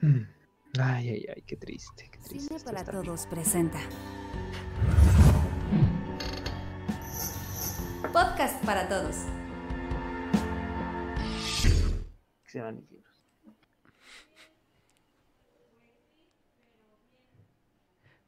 Mm. Ay, ay, ay, qué triste, qué triste. Cine para todos presenta. Podcast para todos. Se van y-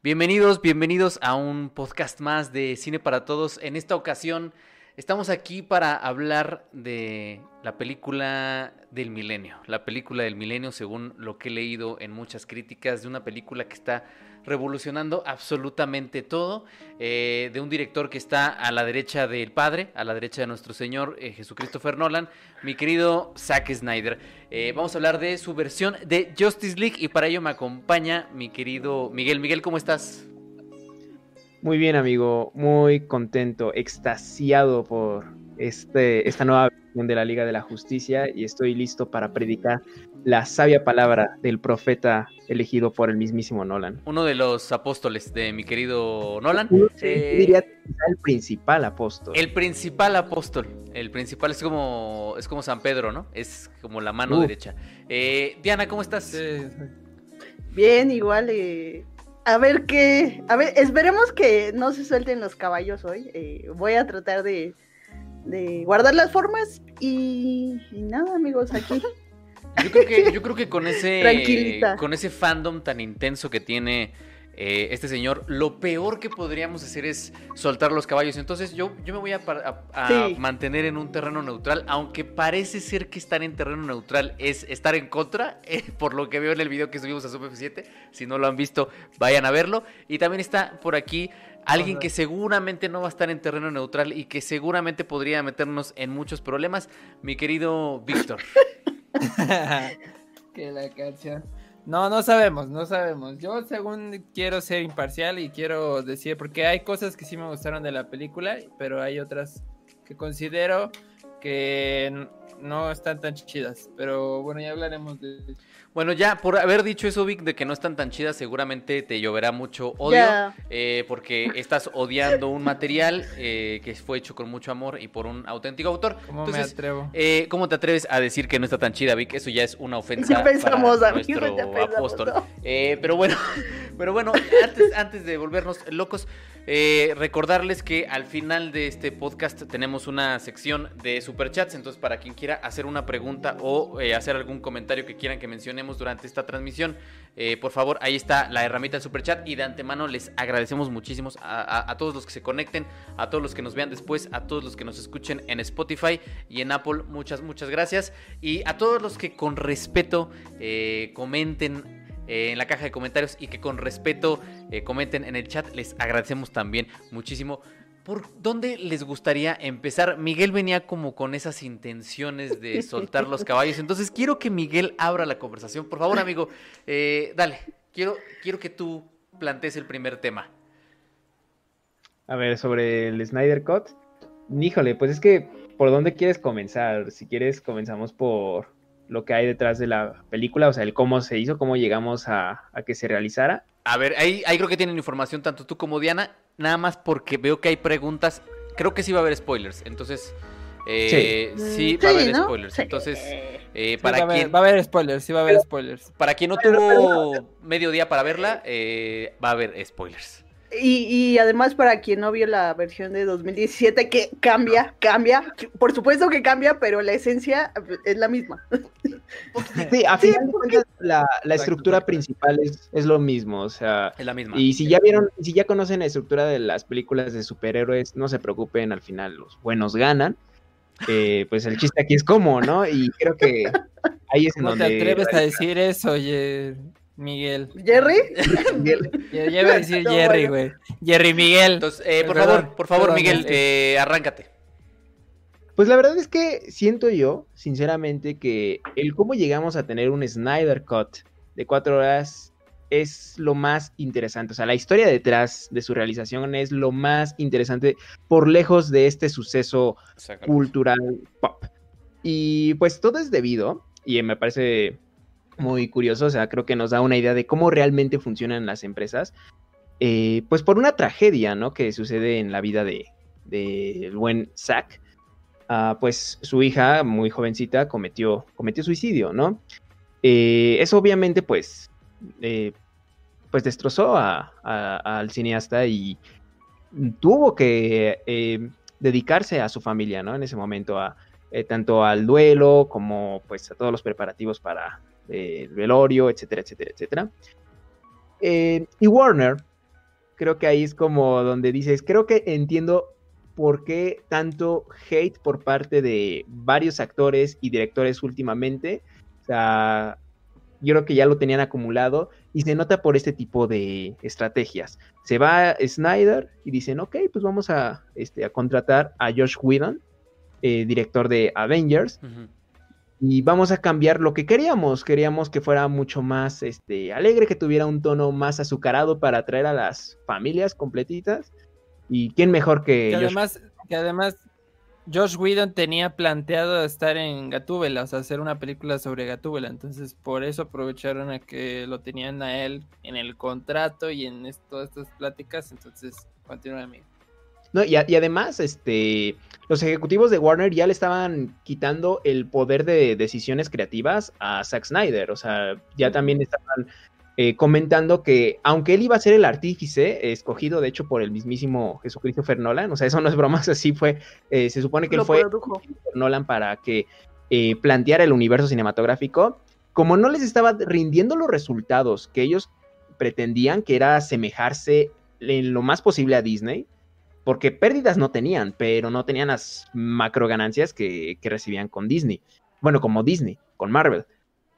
Bienvenidos, bienvenidos a un podcast más de Cine para Todos. En esta ocasión estamos aquí para hablar de la película del milenio. La película del milenio, según lo que he leído en muchas críticas, de una película que está revolucionando absolutamente todo, eh, de un director que está a la derecha del Padre, a la derecha de nuestro Señor eh, Jesucristo Nolan, mi querido Zack Snyder. Eh, vamos a hablar de su versión de Justice League y para ello me acompaña mi querido Miguel. Miguel, ¿cómo estás? Muy bien, amigo, muy contento, extasiado por este, esta nueva versión de la Liga de la Justicia y estoy listo para predicar la sabia palabra del profeta elegido por el mismísimo Nolan. Uno de los apóstoles de mi querido Nolan. Yo Eh, diría el principal apóstol. El principal apóstol. El principal es como, es como San Pedro, ¿no? Es como la mano derecha. Eh, Diana, ¿cómo estás? Bien, igual. A ver qué. A ver, esperemos que no se suelten los caballos hoy. eh, voy a tratar de, de guardar las formas y, y nada, amigos, aquí. Yo creo que, yo creo que con ese, Tranquilita. con ese fandom tan intenso que tiene eh, este señor, lo peor que podríamos hacer es soltar los caballos. Entonces yo, yo me voy a, par- a- a Sí. mantener en un terreno neutral, aunque parece ser que estar en terreno neutral es estar en contra, eh, por lo que veo en el video que subimos a Sub F7. Si no lo han visto, vayan a verlo. Y también está por aquí alguien que seguramente no va a estar en terreno neutral y que seguramente podría meternos en muchos problemas, mi querido Víctor. que la canción. No, no sabemos, no sabemos. Yo según quiero ser imparcial y quiero decir, porque hay cosas que sí me gustaron de la película, pero hay otras que considero que no están tan chidas. Pero bueno, ya hablaremos de... Bueno, ya por haber dicho eso, Vic, de que no están tan chidas, seguramente te lloverá mucho odio, eh, porque estás odiando un material eh, que fue hecho con mucho amor y por un auténtico autor. ¿Cómo me Entonces, atrevo? eh, ¿cómo te atreves a decir que no está tan chida, Vic? Eso ya es una ofensa Ya pensamos, para amigos, nuestro ya pensamos, apóstol. ¿no? Eh, pero bueno, pero bueno, antes, antes de volvernos locos, eh, recordarles que al final de este podcast tenemos una sección de superchats. Entonces, para quien quiera hacer una pregunta o eh, hacer algún comentario que quieran que mencionemos durante esta transmisión, eh, por favor, ahí está la herramienta del superchat. Y de antemano les agradecemos muchísimo a, a- todos los que se conecten, a todos los que nos vean después, a todos los que nos escuchen en Spotify y en Apple. Muchas, muchas gracias. Y a todos los que con respeto comenten eh, en la caja de comentarios y que con respeto eh, comenten en el chat. Les agradecemos también muchísimo. ¿Por dónde les gustaría empezar? Miguel venía como con esas intenciones de soltar los caballos. Entonces quiero que Miguel abra la conversación. Por favor, amigo, eh, dale. Quiero, quiero que tú plantees el primer tema. A ver, sobre el Snyder Cut. Híjole, pues es que, ¿por dónde quieres comenzar? Si quieres, comenzamos por lo que hay detrás de la película, o sea, el cómo se hizo, cómo llegamos a, a que se realizara. A ver, ahí, ahí creo que tienen información tanto tú como Diana. Nada más porque veo que hay preguntas. Creo que sí va a haber spoilers. Entonces, eh, sí. Mm, va a haber ¿no? spoilers. Sí. Entonces, eh, Sí, para va, haber, quien... va a haber spoilers, sí va a haber spoilers. Para quien no tuvo medio día para verla, eh, va a haber spoilers. Y, y además, para quien no vio la versión de 2017, que cambia, cambia. Por supuesto que cambia, pero la esencia es la misma. Sí, a Sí, final de cuentas, la, la estructura principal es, es lo mismo, o sea, Es la misma. y si ya vieron, si ya conocen la estructura de las películas de superhéroes, no se preocupen, al final los buenos ganan. Eh, pues el chiste aquí es cómo, ¿no? Y creo que ahí es en No te donde... atreves a decir eso, oye, Miguel. Jerry, ya iba a decir No, Jerry, bueno. güey. Jerry Miguel. Entonces, eh, por Perdón, favor, por favor, perdón, Miguel, este. eh, arráncate. Pues la verdad es que siento yo, sinceramente, que el cómo llegamos a tener un Snyder Cut de cuatro horas es lo más interesante. O sea, la historia detrás de su realización es lo más interesante por lejos de este suceso cultural pop. Y pues todo es debido, y me parece muy curioso, o sea, creo que nos da una idea de cómo realmente funcionan las empresas, eh, pues por una tragedia, ¿no? Que sucede en la vida de del buen Zack. Ah, pues su hija, muy jovencita, cometió, cometió suicidio, ¿no? Eh, eso obviamente pues, eh, pues destrozó a- al cineasta y tuvo que dedicarse a su familia, ¿no? En ese momento, a, tanto al duelo como pues a todos los preparativos para el velorio, etcétera, etcétera, etcétera. Eh, y Warner, creo que ahí es como donde dices, creo que entiendo por qué tanto hate por parte de varios actores y directores últimamente. O sea, yo creo que ya lo tenían acumulado y se nota por este tipo de estrategias. Se va Snyder y dicen, ok, pues vamos a, este, a contratar a Josh Whedon, eh, director de Avengers. Y vamos a cambiar lo que queríamos. Queríamos que fuera mucho más este, alegre, que tuviera un tono más azucarado para atraer a las familias completitas. Y quién mejor que, Que Josh además, que además Josh Whedon tenía planteado estar en Gatúbela, o sea, hacer una película sobre Gatúbela, entonces por eso aprovecharon a que lo tenían a él en el contrato y en todas estas pláticas, entonces continúa amigo. No, y, a- y además, este, los ejecutivos de Warner ya le estaban quitando el poder de decisiones creativas a Zack Snyder. O sea, ya también estaban eh, comentando que, aunque él iba a ser el artífice, eh, escogido de hecho por el mismísimo Jesucristo Nolan, o sea, eso no es broma, así fue. eh, se supone que él fue produjo. Nolan para que eh, planteara el universo cinematográfico, como no les estaba rindiendo los resultados que ellos pretendían, que era asemejarse en lo más posible a Disney, porque pérdidas no tenían, pero no tenían las macro ganancias que, que recibían con Disney. Bueno, como Disney, con Marvel.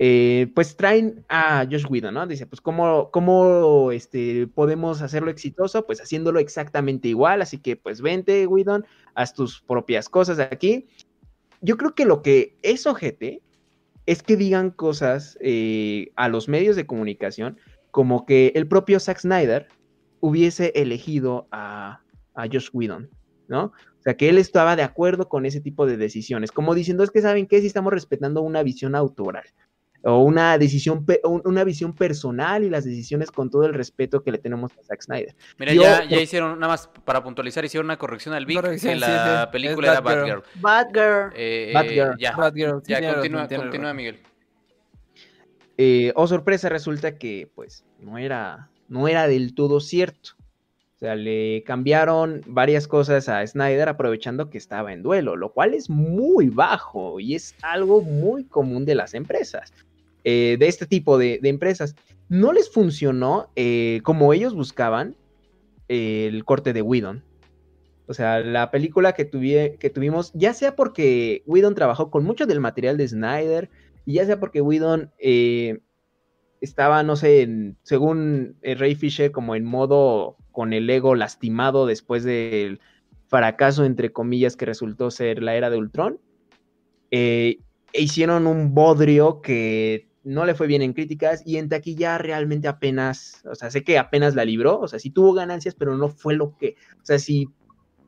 Eh, pues traen a Josh Whedon, ¿no? Dice, pues, ¿cómo, cómo este, podemos hacerlo exitoso? Pues haciéndolo exactamente igual. Así que, pues, vente, Whedon, haz tus propias cosas aquí. Yo creo que lo que es ojete es que digan cosas eh, a los medios de comunicación como que el propio Zack Snyder hubiese elegido a, a Josh Whedon, ¿no? O sea, que él estaba de acuerdo con ese tipo de decisiones, como diciendo, es que saben que si estamos respetando una visión autoral o una decisión, una visión personal y las decisiones con todo el respeto que le tenemos a Zack Snyder. Mira, Yo- ya, ya hicieron, nada más para puntualizar, hicieron una corrección al Vic, Corrección, que sí, la sí, película era Batgirl. Batgirl. Batgirl. Eh, Batgirl. Ya, Batgirl, sí, ya continúa, continúa. Miguel. Eh, oh, sorpresa, resulta que pues no era, no era del todo cierto. O sea, le cambiaron varias cosas a Snyder aprovechando que estaba en duelo, lo cual es muy bajo y es algo muy común de las empresas, eh, de este tipo de, de empresas. No les funcionó eh, como ellos buscaban el corte de Whedon. O sea, la película que, tuvi- que tuvimos, ya sea porque Whedon trabajó con mucho del material de Snyder, y ya sea porque Whedon eh, estaba, no sé, según Ray Fisher, como en modo con el ego lastimado después del fracaso, entre comillas, que resultó ser la era de Ultron. e hicieron un bodrio que no le fue bien en críticas y en taquilla realmente apenas, o sea, sé que apenas la libró, o sea, sí tuvo ganancias, pero no fue lo que, o sea, sí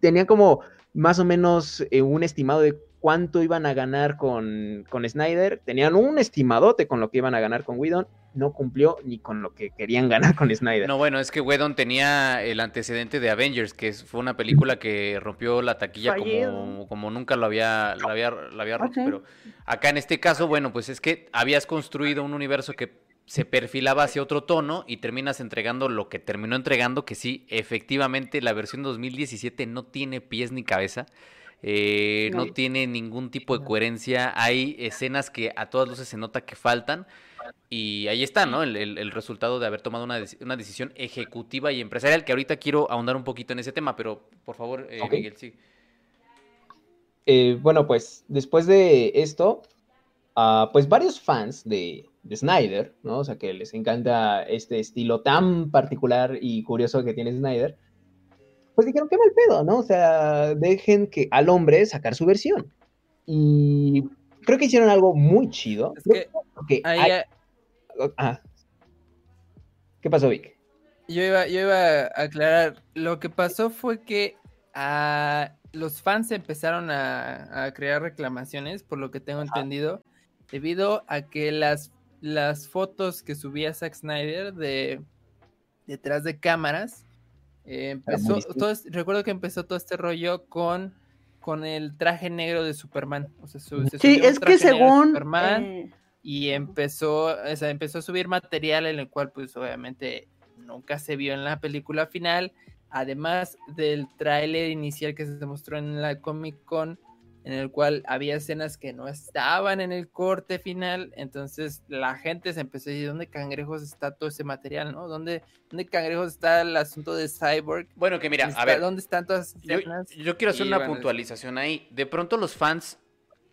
tenía como más o menos eh, un estimado de cuánto iban a ganar con, con Snyder, tenían un estimadote con lo que iban a ganar con Whedon, no cumplió ni con lo que querían ganar con Snyder. No, bueno, es que Whedon tenía el antecedente de Avengers, que fue una película que rompió la taquilla como, como nunca lo había, lo había, lo había roto. Ok. Pero acá en este caso, bueno, pues es que habías construido un universo que se perfilaba hacia otro tono y terminas entregando lo que terminó entregando, que sí, efectivamente la versión 2017 no tiene pies ni cabeza. eh, No. tiene ningún tipo de coherencia. Hay escenas que a todas luces se nota que faltan. Y ahí está, ¿no? El, el- el resultado de haber tomado una, una decisión ejecutiva y empresarial, que ahorita quiero ahondar un poquito en ese tema, pero por favor, eh. Miguel, sí. Eh, bueno, pues después de esto, ah, pues varios fans de, de Snyder, ¿no? O sea, que les encanta este estilo tan particular y curioso que tiene Snyder, pues dijeron, qué mal pedo, ¿no? O sea, dejen que al hombre sacar su versión. Y creo que hicieron algo muy chido. Es que que Ahí, hay- ah. ¿Qué pasó, Vic? Yo iba, yo iba a aclarar, lo que pasó fue que ah, los fans empezaron a, a crear reclamaciones, por lo que tengo entendido, debido a que las, las fotos que subía Zack Snyder de detrás de cámaras, eh, empezó, todo recuerdo que empezó todo este rollo con, con el traje negro de Superman. O sea, su- se Sí, es que traje negro de según Superman, eh, y empezó, o sea, empezó a subir material en el cual pues obviamente nunca se vio en la película final, además del tráiler inicial que se mostró en la Comic Con, en el cual había escenas que no estaban en el corte final, entonces la gente se empezó a decir, ¿dónde cangrejos está todo ese material, no? ¿Dónde, dónde cangrejos está el asunto de Cyborg? Bueno, que mira, Está- a ver, ¿Dónde están todas esas yo, escenas? yo quiero hacer Y una bueno, puntualización ahí. De pronto los fans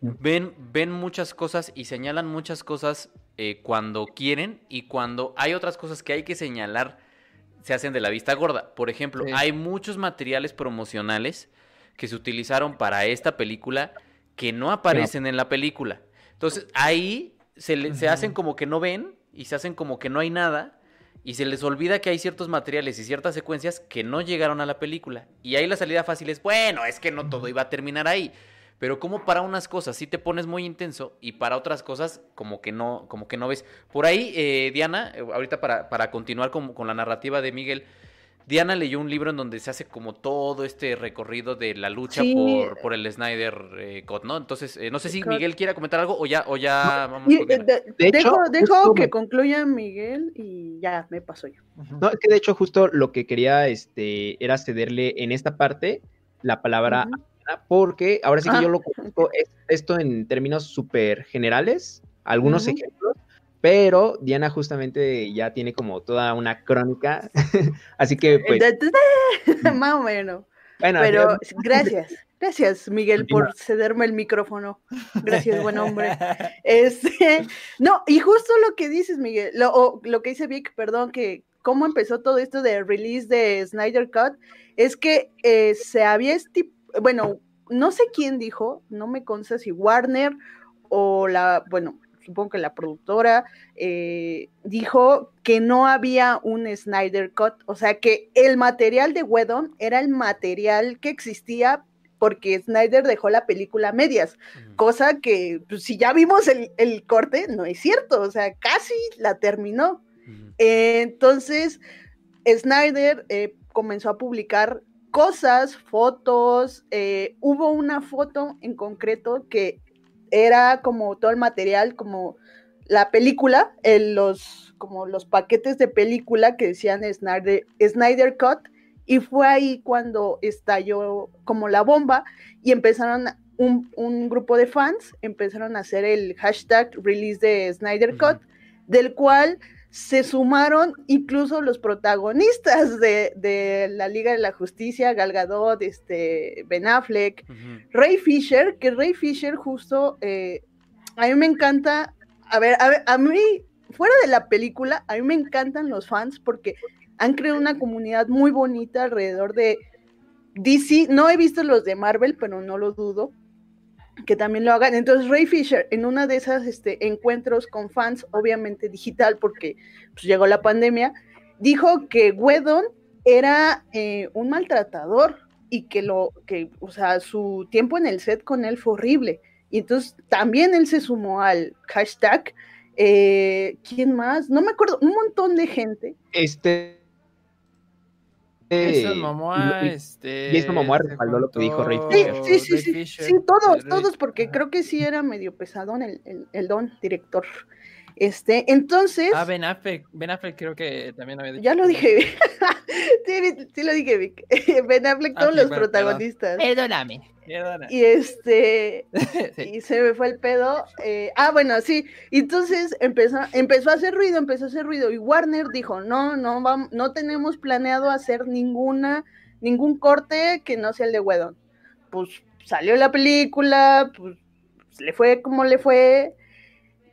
ven, ven muchas cosas y señalan muchas cosas eh, cuando quieren y cuando hay otras cosas que hay que señalar se hacen de la vista gorda. Por ejemplo, Sí. hay muchos materiales promocionales que se utilizaron para esta película que no aparecen en la película. Entonces ahí se, le- se hacen como que no ven y se hacen como que no hay nada y se les olvida que hay ciertos materiales y ciertas secuencias que no llegaron a la película. Y ahí la salida fácil es, bueno, es que no todo iba a terminar ahí. Pero como para unas cosas sí te pones muy intenso y para otras cosas como que no, como que no ves. Por ahí, eh, Diana, eh, ahorita para, para continuar con, con la narrativa de Miguel, Diana leyó un libro en donde se hace como todo este recorrido de la lucha Sí. por, por el Snyder eh, Cut, ¿no? Entonces, eh, no sé si Cut. Miguel quiera comentar algo o ya, o ya vamos Y, de- De hecho, dejo dejo que me- concluya Miguel y ya me paso yo. No, es que de hecho justo lo que quería este, era cederle en esta parte la palabra a Ana, porque ahora sí que Ah. yo lo conozco es- esto en términos súper generales, algunos Ujú. ejemplos, pero Diana justamente ya tiene como toda una crónica, así que pues, Más o menos. bueno, Pero gracias, gracias Miguel por cederme el micrófono. Gracias, buen hombre. Este, no, y justo lo que dices, Miguel, lo, o lo que dice Vic, perdón, que cómo empezó todo esto de release de Snyder Cut, es que eh, se había esti- bueno, no sé quién dijo, no me consta si Warner o la, bueno, supongo que la productora eh, dijo que no había un Snyder Cut, o sea que el material de Whedon era el material que existía porque Snyder dejó la película a medias cosa que pues, si ya vimos el, el corte, no es cierto, o sea, casi la terminó. Eh, entonces, Snyder eh, comenzó a publicar cosas, fotos, eh, hubo una foto en concreto que era como todo el material, como la película, el- los, como los paquetes de película que decían Snyder, Snyder Cut, y fue ahí cuando estalló como la bomba y empezaron un, un grupo de fans, empezaron a hacer el hashtag release de Snyder Cut, del cual se sumaron incluso los protagonistas de, de la Liga de la Justicia, Gal Gadot, este, Ben Affleck. Ray Fisher, que Ray Fisher justo, eh, a mí me encanta, a ver, a ver, a mí, fuera de la película, a mí me encantan los fans porque han creado una comunidad muy bonita alrededor de DC, no he visto los de Marvel, pero no lo dudo que también lo hagan. Entonces Ray Fisher, en una de esas este, encuentros con fans, obviamente digital, porque pues, llegó la pandemia, dijo que Whedon era eh, un maltratador y que lo, que, o sea, su tiempo en el set con él fue horrible. Y entonces también él se sumó al hashtag. eh, ¿Quién más? No me acuerdo, un montón de gente. este... Jason Momoa, y- este. Jason Momoa respaldó lo que dijo Ray Sí, Fisher. sí, sí, sí, todos, todos, porque creo que sí era medio pesadón el, el, el don director. Este, entonces, Ah, Ben Affleck, Ben Affleck creo que también había dicho. ya lo dije, sí, sí lo dije, Vic. Ben Affleck, todos Affleck, los bueno, protagonistas. Perdóname. Perdona. Y este, Sí. y se me fue el pedo. eh, ah, bueno, sí. Entonces empezó, empezó a hacer ruido, empezó a hacer ruido. Y Warner dijo, no, no, vam- no tenemos planeado hacer ninguna, ningún corte que no sea el de Wedon. Pues salió la película, pues le fue como le fue.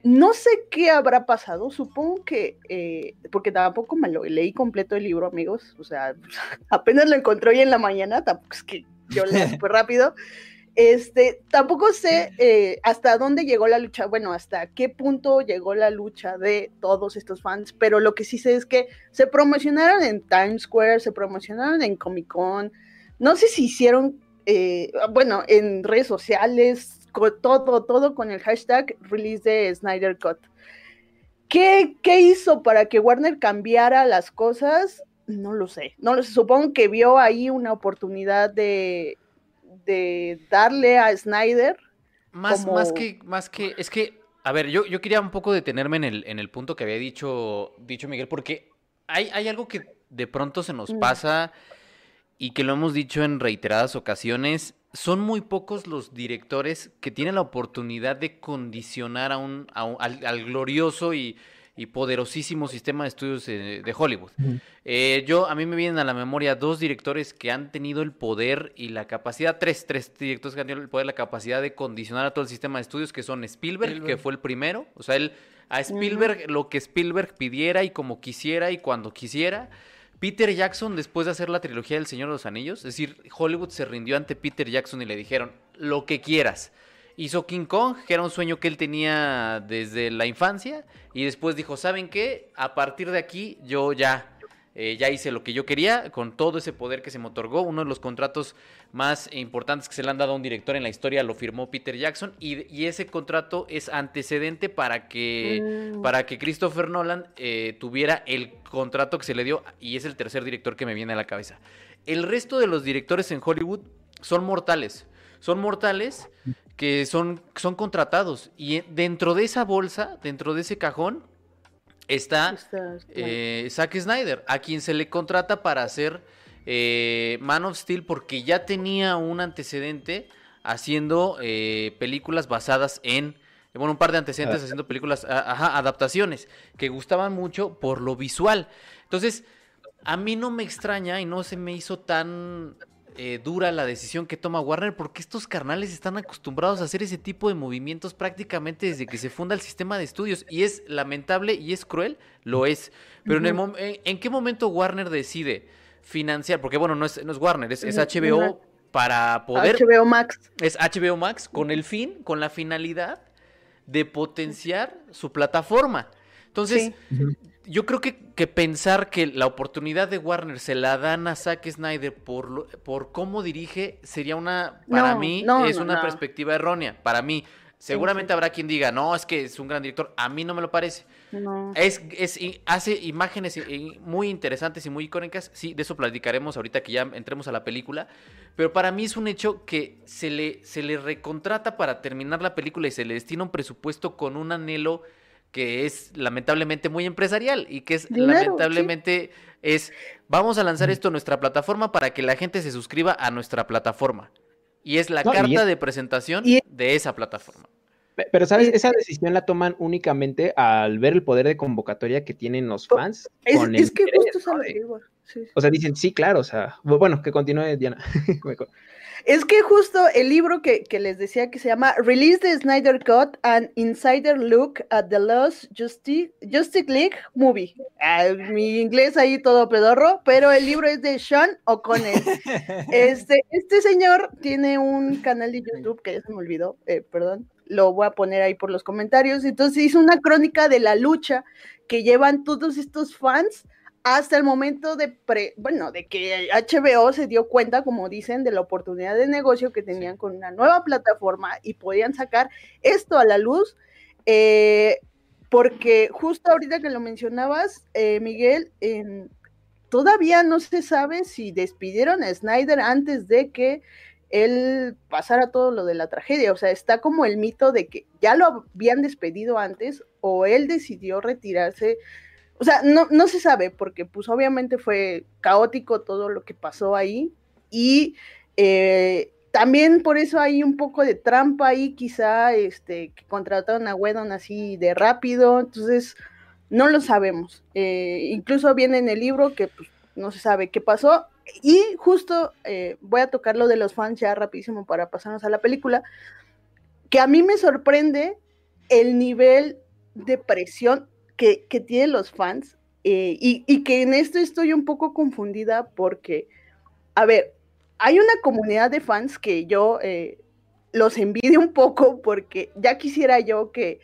No sé qué habrá pasado, supongo que, eh, porque tampoco me lo leí completo el libro, amigos, o sea, apenas lo encontré hoy en la mañana, tampoco es que yo leo súper rápido. Este, tampoco sé eh, hasta dónde llegó la lucha, bueno, hasta qué punto llegó la lucha de todos estos fans, pero lo que sí sé es que se promocionaron en Times Square, se promocionaron en Comic Con, no sé si hicieron, eh, bueno, en redes sociales, con todo, todo con el hashtag release de Snyder Cut. ¿Qué, ¿Qué hizo para que Warner cambiara las cosas? No lo sé, no lo sé, supongo que vio ahí una oportunidad de, de darle a Snyder Más, como- más que, más que, es que, A ver, yo, yo quería un poco detenerme en el, en el punto que había dicho, dicho Miguel, porque hay, hay algo que de pronto se nos Mm. pasa y que lo hemos dicho en reiteradas ocasiones. Son muy pocos los directores que tienen la oportunidad de condicionar a un, a un- al, al glorioso y, y poderosísimo sistema de estudios de Hollywood. Eh, yo, a mí me vienen a la memoria dos directores que han tenido el poder y la capacidad, tres, tres directores que han tenido el poder la capacidad de condicionar a todo el sistema de estudios, que son Spielberg, que fue el primero. O sea, él, a Spielberg, lo que Spielberg pidiera y como quisiera y cuando quisiera. Peter Jackson, después de hacer la trilogía del Señor de los Anillos, es decir, Hollywood se rindió ante Peter Jackson y le dijeron, lo que quieras. Hizo King Kong, que era un sueño que él tenía desde la infancia, y después dijo, ¿saben qué? A partir de aquí yo ya, eh, ya hice lo que yo quería, con todo ese poder que se me otorgó. Uno de los contratos más importantes que se le han dado a un director en la historia lo firmó Peter Jackson, y, y ese contrato es antecedente para que Mm. para que Christopher Nolan eh, tuviera el contrato que se le dio y es el tercer director que me viene a la cabeza. El resto de los directores en Hollywood son mortales, son mortales que son, son contratados y dentro de esa bolsa, dentro de ese cajón está eh, Zack Snyder, a quien se le contrata para hacer eh, Man of Steel porque ya tenía un antecedente haciendo eh, películas basadas en, bueno, un par de antecedentes haciendo películas, a- ajá, adaptaciones, que gustaban mucho por lo visual. Entonces, a mí no me extraña y no se me hizo tan eh, dura la decisión que toma Warner porque estos carnales están acostumbrados a hacer ese tipo de movimientos prácticamente desde que se funda el sistema de estudios y es lamentable y es cruel, lo es. Pero en, el en, en qué momento Warner decide financiar? Porque bueno, no es, no es Warner, es, HBO para poder HBO Max. es HBO Max con el fin, con la finalidad de potenciar su plataforma. Entonces, Sí. Yo creo que, que pensar que la oportunidad de Warner se la dan a Zack Snyder por, lo- por cómo dirige sería una, para No, mí, no, es no, una perspectiva errónea. Para mí, seguramente sí. habrá quien diga, no, es que es un gran director. A mí no me lo parece. No. Es, es- hace imágenes i- i- muy interesantes y muy icónicas. Sí, de eso platicaremos ahorita que ya entremos a la película. Pero para mí es un hecho que se le, se le recontrata para terminar la película y se le destina un presupuesto con un anhelo que es lamentablemente muy empresarial y que es lamentablemente es vamos a lanzar esto a nuestra plataforma para que la gente se suscriba a nuestra plataforma. Y es la No, carta es- de presentación de esa plataforma. Pe- Pero, ¿sabes? Esa decisión la toman únicamente al ver el poder de convocatoria que tienen los fans. Es, con es que justo sí. O sea, dicen, sí, claro, o sea, bu- bueno, que continúe Diana. Es que justo el libro que, que les decía que se llama Release the Snyder Cut An Insider Look at the Lost Justice, Justice League Movie. Ah, mi inglés ahí todo pedorro, pero el libro es de Sean O'Connell. Este, este señor tiene un canal de YouTube que ya se me olvidó, eh, perdón, lo voy a poner ahí por los comentarios. Entonces hizo una crónica de la lucha que llevan todos estos fans hasta el momento de pre, bueno, de que HBO se dio cuenta, como dicen, de la oportunidad de negocio que tenían con una nueva plataforma y podían sacar esto a la luz. eh, porque justo ahorita que lo mencionabas, eh, Miguel, en- todavía no se sabe si despidieron a Snyder antes de que él pasara todo lo de la tragedia. O sea, está como el mito de que ya lo habían despedido antes o él decidió retirarse. O sea, no, no se sabe porque pues obviamente fue caótico todo lo que pasó ahí y eh, también por eso hay un poco de trampa ahí, quizá este, que contrataron a Wedon así de rápido, entonces no lo sabemos. Eh, incluso viene en el libro que pues, no se sabe qué pasó. Y justo eh, voy a tocar lo de los fans ya rapidísimo para pasarnos a la película, que a mí me sorprende el nivel de presión que, que tienen los fans eh, y, y que en esto estoy un poco confundida porque, a ver, hay una comunidad de fans que yo eh, los envidio un poco porque ya quisiera yo que,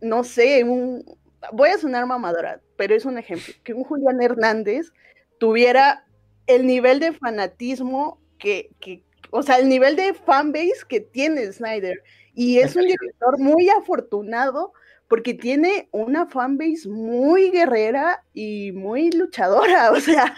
no sé, un, voy a sonar mamadora, pero es un ejemplo, que un Julián Hernández tuviera el nivel de fanatismo que, que o sea, el nivel de fanbase que tiene Snyder. Y es un director muy afortunado porque tiene una fanbase muy guerrera y muy luchadora, o sea,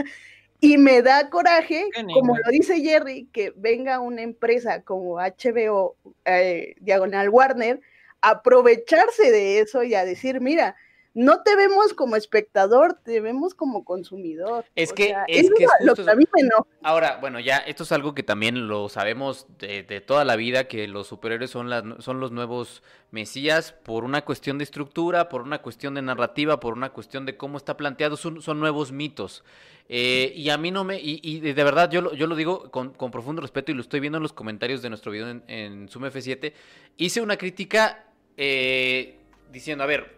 y me da coraje, como lo dice Jerry, que venga una empresa como HBO, eh, Diagonal Warner, aprovecharse de eso y a decir, mira, no te vemos como espectador, te vemos como consumidor. Es O que, sea, es que es lo que a mí me enoja. Ahora, bueno, ya esto es algo que también lo sabemos de, de toda la vida, que los superhéroes son, las, son los nuevos mesías por una cuestión de estructura, por una cuestión de narrativa, por una cuestión de cómo está planteado, son, son nuevos mitos. Eh, y a mí no me, y, de verdad yo lo, yo lo digo con, con profundo respeto y lo estoy viendo en los comentarios de nuestro video en, en Zoom F7, hice una crítica eh, diciendo, a ver,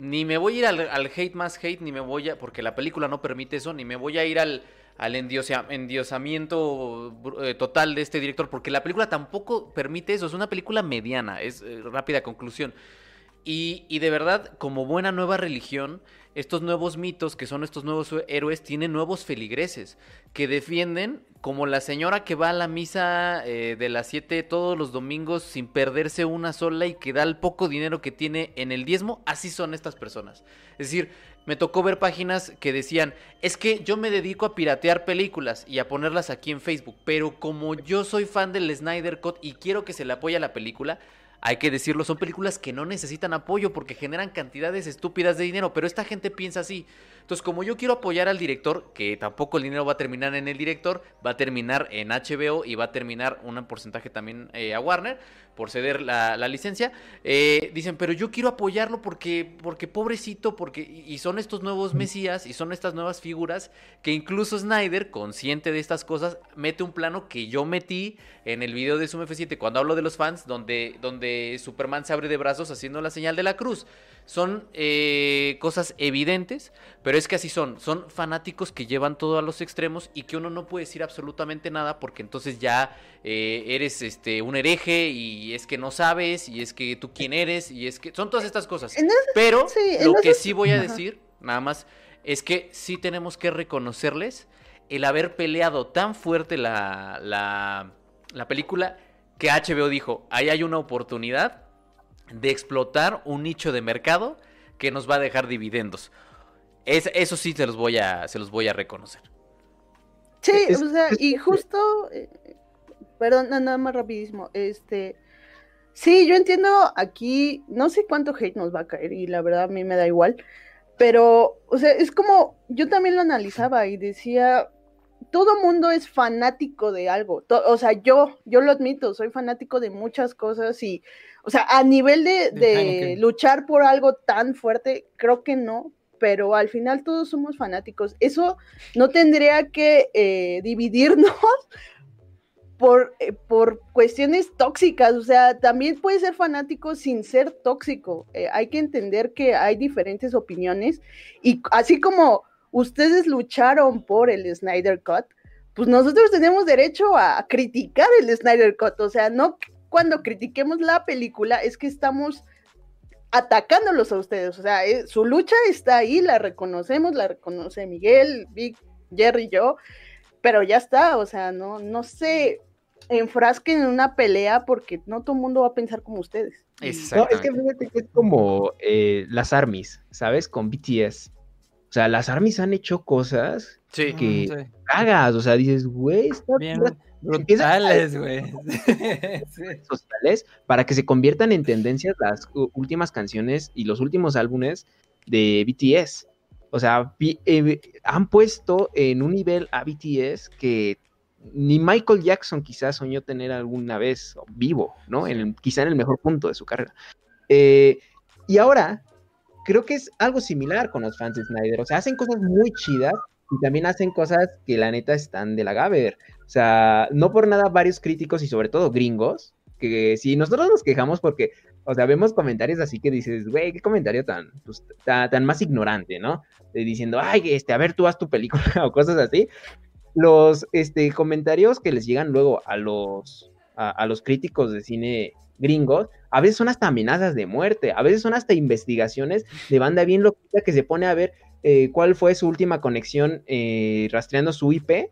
ni me voy a ir al, hate más hate, ni me voy a, porque la película no permite eso, ni me voy a ir al, al endiosa- endiosamiento eh, total de este director, porque la película tampoco permite eso, es una película mediana, es eh, rápida conclusión. Y, y de verdad, como buena nueva religión, estos nuevos mitos, que son estos nuevos héroes, tienen nuevos feligreses, que defienden como la señora que va a la misa eh, de las 7 todos los domingos sin perderse una sola y que da el poco dinero que tiene en el diezmo, así son estas personas. Es decir, me tocó ver páginas que decían, es que yo me dedico a piratear películas y a ponerlas aquí en Facebook, pero como yo soy fan del Snyder Cut y quiero que se le apoye a la película, hay que decirlo, son películas que no necesitan apoyo porque generan cantidades estúpidas de dinero, pero esta gente piensa así. Entonces, como yo quiero apoyar al director, que tampoco el dinero va a terminar en el director, va a terminar en HBO y va a terminar un porcentaje también eh, a Warner por ceder la, la licencia, eh, dicen, pero yo quiero apoyarlo porque, porque pobrecito, porque y son estos nuevos mesías y son estas nuevas figuras que incluso Snyder, consciente de estas cosas, mete un plano que yo metí en el video de Zoom F7 cuando hablo de los fans, donde, donde Superman se abre de brazos haciendo la señal de la cruz. Son eh, cosas evidentes, pero es que así son. Son fanáticos que llevan todo a los extremos y que uno no puede decir absolutamente nada porque entonces ya eh, eres este un hereje y es que no sabes y es que tú quién eres y es que son todas estas cosas. Pero sí, lo que sí voy a Ajá. decir, nada más, es que sí tenemos que reconocerles el haber peleado tan fuerte la, la, la película que HBO dijo, ahí hay una oportunidad de explotar un nicho de mercado que nos va a dejar dividendos. Es- eso sí se los voy a, se los voy a reconocer. Sí, Es- o sea, y justo, eh, perdón, na- nada más rapidísimo, este, sí, yo entiendo aquí, no sé cuánto hate nos va a caer y la verdad a mí me da igual, pero, o sea, es como, yo también lo analizaba y decía, todo mundo es fanático de algo, o sea, yo, yo lo admito, soy fanático de muchas cosas y, o sea, a nivel de, De de Heineken. luchar por algo tan fuerte, creo que no, pero al final todos somos fanáticos. Eso no tendría que eh, dividirnos por, eh, por cuestiones tóxicas. O sea, también puede ser fanático sin ser tóxico. Eh, hay que entender que hay diferentes opiniones y así como ustedes lucharon por el Snyder Cut, pues nosotros tenemos derecho a criticar el Snyder Cut. O sea, no cuando critiquemos la película es que estamos atacándolos a ustedes. O sea, eh, su lucha está ahí, la reconocemos, la reconoce Miguel, Vic, Jerry, yo, pero ya está, o sea, no, no se enfrasquen en una pelea porque no todo el mundo va a pensar como ustedes. Y- No, es que fíjate que es como eh, las armies, ¿sabes? Con BTS. O sea, las armies han hecho cosas Sí. que- sí. cagas. O sea, dices, güey, está Bien brutales, güey. Sociales para que se conviertan en tendencias las últimas canciones y los últimos álbumes de BTS. O sea, eh, han puesto en un nivel a BTS que ni Michael Jackson quizás soñó tener alguna vez vivo, ¿no? En el- quizá en el mejor punto de su carrera. Eh, y ahora, creo que es algo similar con los fans de Snyder. O sea, hacen cosas muy chidas y también hacen cosas que la neta están de la gaber. O sea, no por nada varios críticos y sobre todo gringos, que si nosotros nos quejamos porque, o sea, vemos comentarios así que dices, güey, qué comentario tan, pues, ta- tan, más ignorante, ¿no? De diciendo, ay, este, a ver, tú haz tu película o cosas así. Los este, comentarios que les llegan luego a los, a, a los críticos de cine gringos, a veces son hasta amenazas de muerte, a veces son hasta investigaciones de banda bien loquita que se pone a ver eh, cuál fue su última conexión eh, rastreando su IP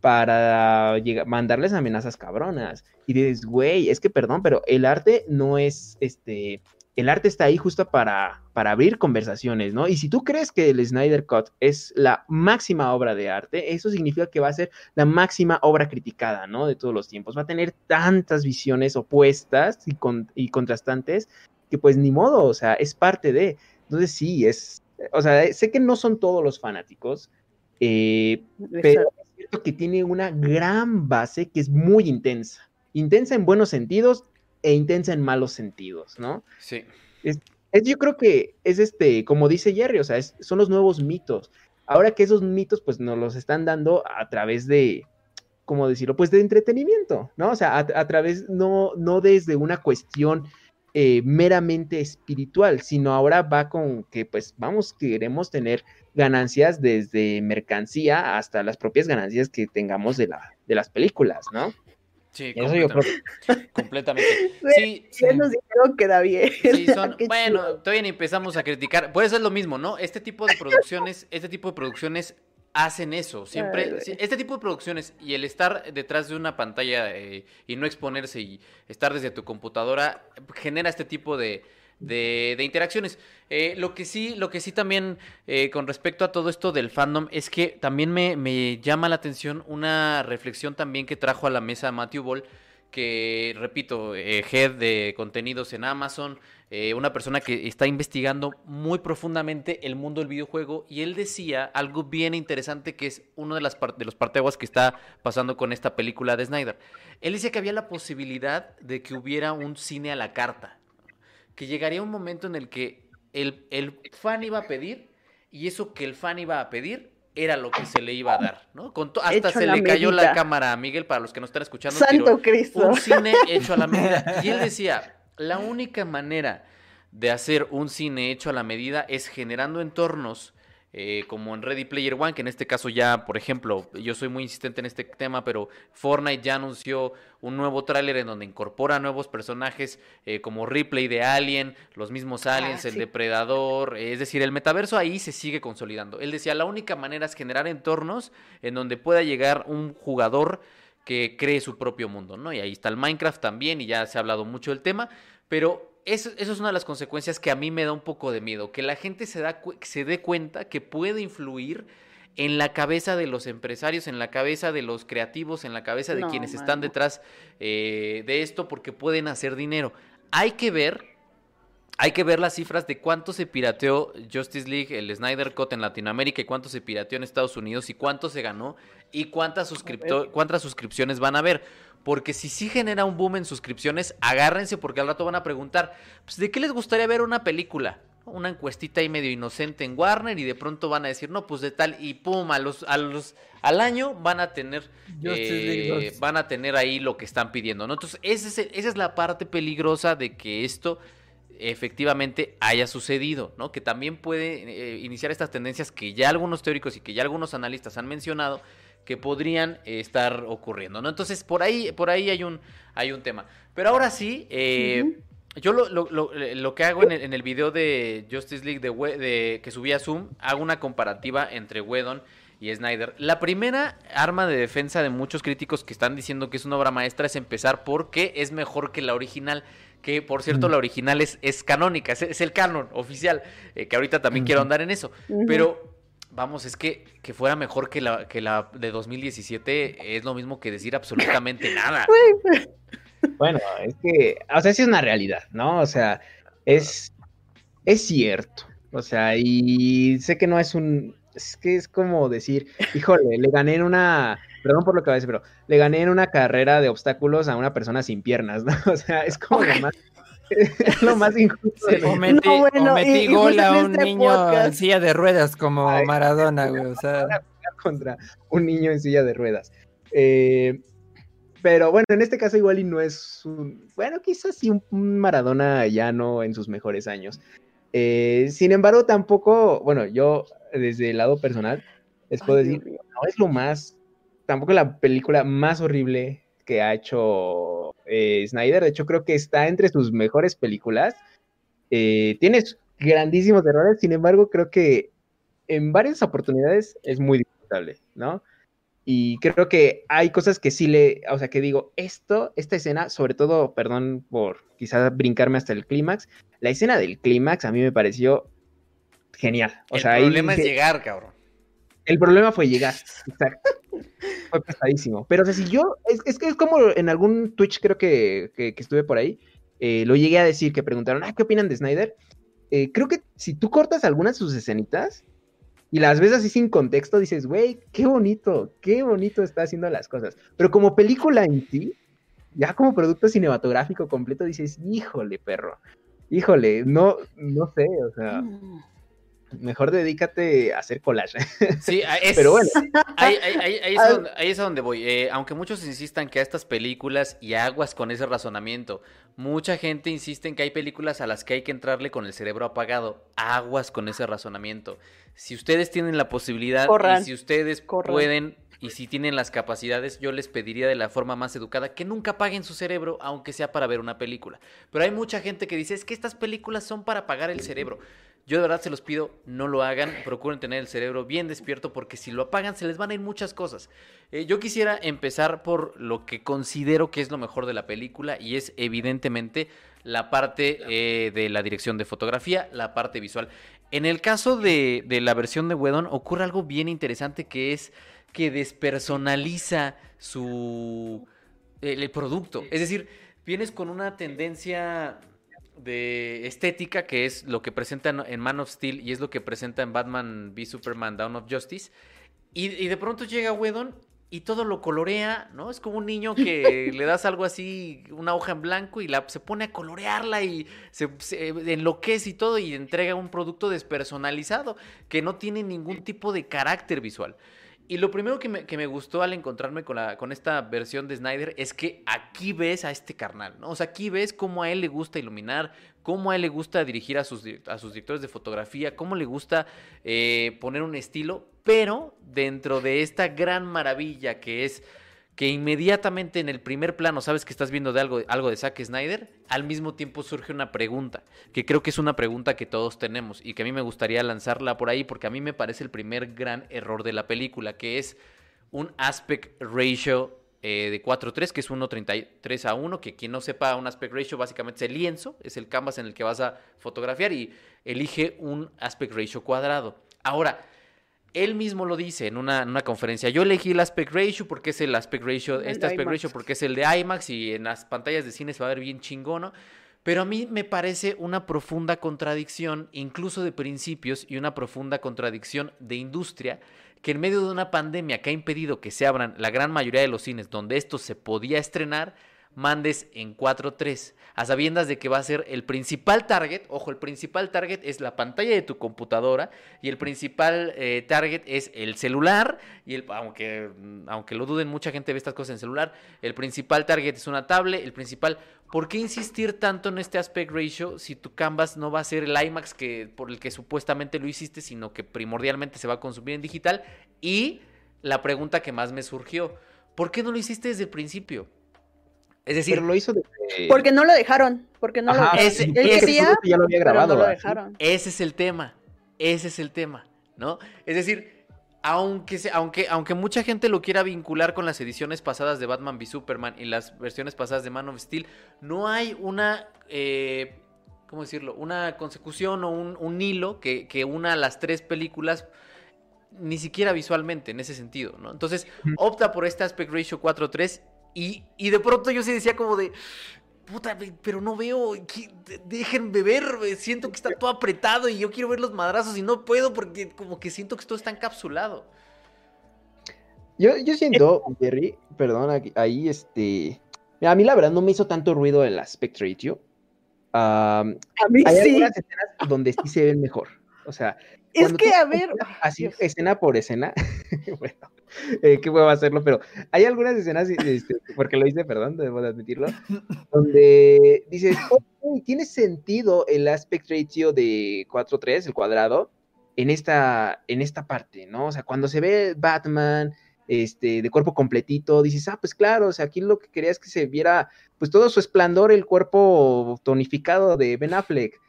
para llegar- mandarles amenazas cabronas. Y dices, güey, es que perdón, pero el arte no es, este, el arte está ahí justo para, para abrir conversaciones, ¿no? Y si tú crees que el Snyder Cut es la máxima obra de arte, eso significa que va a ser la máxima obra criticada, ¿no? De todos los tiempos. Va a tener tantas visiones opuestas y, con- y contrastantes que pues ni modo, o sea, es parte de. Entonces sí, es, o sea, sé que no son todos los fanáticos, eh, pero es cierto que tiene una gran base que es muy intensa. Intensa en buenos sentidos e intensa en malos sentidos, ¿no? Sí. Es, yo creo que es este, como dice Jerry, o sea, son los nuevos mitos. Ahora que esos mitos, pues nos los están dando a través de, ¿cómo decirlo? Pues de entretenimiento, ¿no? O sea, a, través, no, no desde una cuestión eh, meramente espiritual, sino ahora va con que, pues, vamos, queremos tener ganancias desde mercancía hasta las propias ganancias que tengamos de, la, de las películas, ¿no? Sí, completamente. completamente. Sí, sí. nos dijeron que da bien. Sí, son, bueno, todavía empezamos a criticar. Puede ser lo mismo, ¿no? Este tipo de producciones, este tipo de producciones hacen eso. Siempre, este tipo de producciones y el estar detrás de una pantalla eh, y no exponerse y estar desde tu computadora genera este tipo de, de, interacciones. Eh, lo que sí, lo que sí también eh, con respecto a todo esto del fandom es que también me, llama la atención una reflexión también que trajo a la mesa Matthew Ball, que repito, eh, head de contenidos en Amazon, una persona que está investigando muy profundamente el mundo del videojuego y él decía algo bien interesante que es uno de, las de los parteaguas que está pasando con esta película de Snyder. Él decía que había la posibilidad de que hubiera un cine a la carta que llegaría un momento en el que el, el fan iba a pedir y eso que el fan iba a pedir era lo que se le iba a dar, ¿no? Con hasta se le cayó la cámara a Miguel, para los que no están escuchando. Santo Cristo. Un cine hecho a la medida. Y él decía, la única manera de hacer un cine hecho a la medida es generando entornos eh, como en Ready Player One, que en este caso ya, por ejemplo, yo soy muy insistente en este tema, pero Fortnite ya anunció un nuevo tráiler en donde incorpora nuevos personajes eh, como Ripley de Alien, los mismos ah, Aliens, el Depredador, es decir, el metaverso ahí se sigue consolidando. Él decía, la única manera es generar entornos en donde pueda llegar un jugador que cree su propio mundo, ¿no? Y ahí está el Minecraft también, y ya se ha hablado mucho del tema, pero eso, es una de las consecuencias que a mí me da un poco de miedo, que la gente se, da, se dé cuenta que puede influir en la cabeza de los empresarios, en la cabeza de los creativos, en la cabeza de quienes están detrás eh, de esto, porque pueden hacer dinero. Hay que ver, hay que ver las cifras de cuánto se pirateó Justice League, el Snyder Cut en Latinoamérica, y cuánto se pirateó en Estados Unidos, y cuánto se ganó, y cuántas, cuántas suscripciones van a haber porque si sí genera un boom en suscripciones, agárrense porque al rato van a preguntar, pues, ¿de qué les gustaría ver una película? Una encuestita ahí medio inocente en Warner y de pronto van a decir, no, pues de tal, y pum, a los, a los, al año van a tener, eh, van a tener ahí lo que están pidiendo, ¿no? Entonces, esa es, la parte peligrosa de que esto efectivamente haya sucedido, ¿no? Que también puede eh, iniciar estas tendencias que ya algunos teóricos y que ya algunos analistas han mencionado, que podrían eh, estar ocurriendo, ¿no? Entonces, por ahí, por ahí hay un, hay un tema. Pero ahora sí, eh, yo lo, lo, lo, que hago en el, en el, video de Justice League de, de, que subí a Zoom, hago una comparativa entre Wedon y Snyder. La primera arma de defensa de muchos críticos que están diciendo que es una obra maestra es empezar porque es mejor que la original. Que por cierto, la original es, es canónica, es, el canon oficial. Eh, que ahorita también quiero andar en eso. Pero Vamos, es que que fuera mejor que la, que la de 2017 es lo mismo que decir absolutamente nada. Bueno, es que, o sea, sí es una realidad, ¿no? O sea, es, es cierto. O sea, y sé que no es un, es que es como decir, híjole, le gané en una, perdón por lo que va a decir, pero le gané en una carrera de obstáculos a una persona sin piernas, ¿no? O sea, es como lo más es lo más injusto. o metí, gol a un este niño en silla de ruedas como Maradona, güey. O sea. Contra un niño en silla de ruedas. Eh, pero bueno, en este caso igual y no es un... Bueno, quizás sí un, Maradona ya no en sus mejores años. Eh, sin embargo, tampoco, bueno, yo desde el lado personal les puedo decir, no es lo más, tampoco la película más horrible que ha hecho eh, Snyder. De hecho, creo que está entre sus mejores películas. Eh, tiene grandísimos errores, sin embargo, creo que en varias oportunidades es muy disfrutable, ¿no? Y creo que hay cosas que sí le, o sea, que digo, esto, esta escena, sobre todo, perdón por quizás brincarme hasta el clímax, la escena del clímax a mí me pareció genial. O el sea, problema es llegar, cabrón. El problema fue llegar, exacto. Fue pesadísimo. Pero o sea, si yo, es, es, es como en algún Twitch creo que, que, estuve por ahí, eh, lo llegué a decir, que preguntaron, ah, ¿qué opinan de Snyder? Eh, creo que si tú cortas algunas de sus escenitas y las ves así sin contexto, dices, güey, qué bonito, qué bonito está haciendo las cosas. Pero como película en sí, ya como producto cinematográfico completo, dices, híjole, perro, híjole, no, no sé, o sea, Mm. Mejor dedícate a hacer collage. Sí, es, Pero bueno. Ahí, ahí- ahí- ahí es, a donde, ahí es a donde voy. Eh, aunque muchos insistan que a estas películas y aguas con ese razonamiento, mucha gente insiste en que hay películas a las que hay que entrarle con el cerebro apagado. Aguas con ese razonamiento. Si ustedes tienen la posibilidad Corran. y si ustedes Corran. pueden y si tienen las capacidades, yo les pediría de la forma más educada que nunca apaguen su cerebro, aunque sea para ver una película. Pero hay mucha gente que dice, es que estas películas son para apagar el cerebro. Yo de verdad se los pido, no lo hagan, procuren tener el cerebro bien despierto porque si lo apagan se les van a ir muchas cosas. Eh, yo quisiera empezar por lo que considero que es lo mejor de la película y es evidentemente la parte eh, de la dirección de fotografía, la parte visual. En el caso de, de la versión de Wedon ocurre algo bien interesante que es que despersonaliza su el, el producto. Es decir, vienes con una tendencia de estética, que es lo que presenta en- Man of Steel y es lo que presenta en Batman v Superman Dawn of Justice. Y, y de pronto llega Whedon y todo lo colorea, ¿no? Es como un niño que le das algo así, una hoja en blanco y la, se pone a colorearla y se, se enloquece y todo y entrega un producto despersonalizado que no tiene ningún tipo de carácter visual. Y lo primero que me, que me gustó al encontrarme con, la, con esta versión de Snyder es que aquí ves a este carnal, ¿no? O sea, aquí ves cómo a él le gusta iluminar, cómo a él le gusta dirigir a sus, a sus directores de fotografía, cómo le gusta eh, poner un estilo, pero dentro de esta gran maravilla que es que inmediatamente en el primer plano sabes que estás viendo de algo, algo de Zack Snyder, al mismo tiempo surge una pregunta, que creo que es una pregunta que todos tenemos y que a mí me gustaría lanzarla por ahí porque a mí me parece el primer gran error de la película, que es un aspect ratio eh, de 4.3, que es 1.33 a 1, que quien no sepa un aspect ratio básicamente es el lienzo, es el canvas en el que vas a fotografiar y elige un aspect ratio cuadrado. Ahora, él mismo lo dice en una, en una conferencia. Yo elegí el aspect ratio porque es el aspect ratio, El este aspect IMAX. ratio porque es el de IMAX y en las pantallas de cine se va a ver bien chingono. Pero a mí me parece una profunda contradicción, incluso de principios, y una profunda contradicción de industria, que en medio de una pandemia que ha impedido que se abran la gran mayoría de los cines donde esto se podía estrenar, mandes en 4.3, a sabiendas de que va a ser el principal target, ojo, el principal target es la pantalla de tu computadora y el principal eh, target es el celular, y el, aunque, aunque lo duden, mucha gente ve estas cosas en celular, el principal target es una tablet, el principal... ¿Por qué insistir tanto en este aspect ratio si tu canvas no va a ser el IMAX que, por el que supuestamente lo hiciste, sino que primordialmente se va a consumir en digital? Y la pregunta que más me surgió, ¿por qué no lo hiciste desde el principio? Es decir, Pero lo hizo desde... Porque no lo dejaron, porque no lo Ajá, ese- ese- quería, seguro que ya lo había pero grabado. no lo ¿verdad? dejaron. Ese es el tema. Ese es el tema, ¿no? Es decir, aunque, se- aunque, aunque mucha gente lo quiera vincular con las ediciones pasadas de Batman v Superman y las versiones pasadas de Man of Steel, no hay una, eh, ¿cómo decirlo? Una consecución o un, un hilo que, que una las tres películas, ni siquiera visualmente en ese sentido, ¿no? Entonces, opta por este aspect ratio 4-3 y, y de pronto yo sí decía como de... Puta, pero no veo, déjenme ver, siento que está todo apretado y yo quiero ver los madrazos y no puedo porque como que siento que todo está encapsulado. Yo, yo siento, Jerry, perdón, ahí este. a mí la verdad no me hizo tanto ruido el aspect ratio. Am, A mí hay sí. algunas escenas donde sí se ven mejor. O sea, Es que, a ver. Así, escena por escena. bueno, eh, qué huevo hacerlo, pero hay algunas escenas, este, porque lo hice, perdón, debo de admitirlo, donde dices, ok, tiene sentido el aspect ratio de 4.3, el cuadrado, en esta, en esta parte, ¿no? O sea, cuando se ve Batman, este, de cuerpo completito, dices, ah, pues claro, o sea, aquí lo que quería es que se viera, pues todo su esplendor, el cuerpo tonificado de Ben Affleck.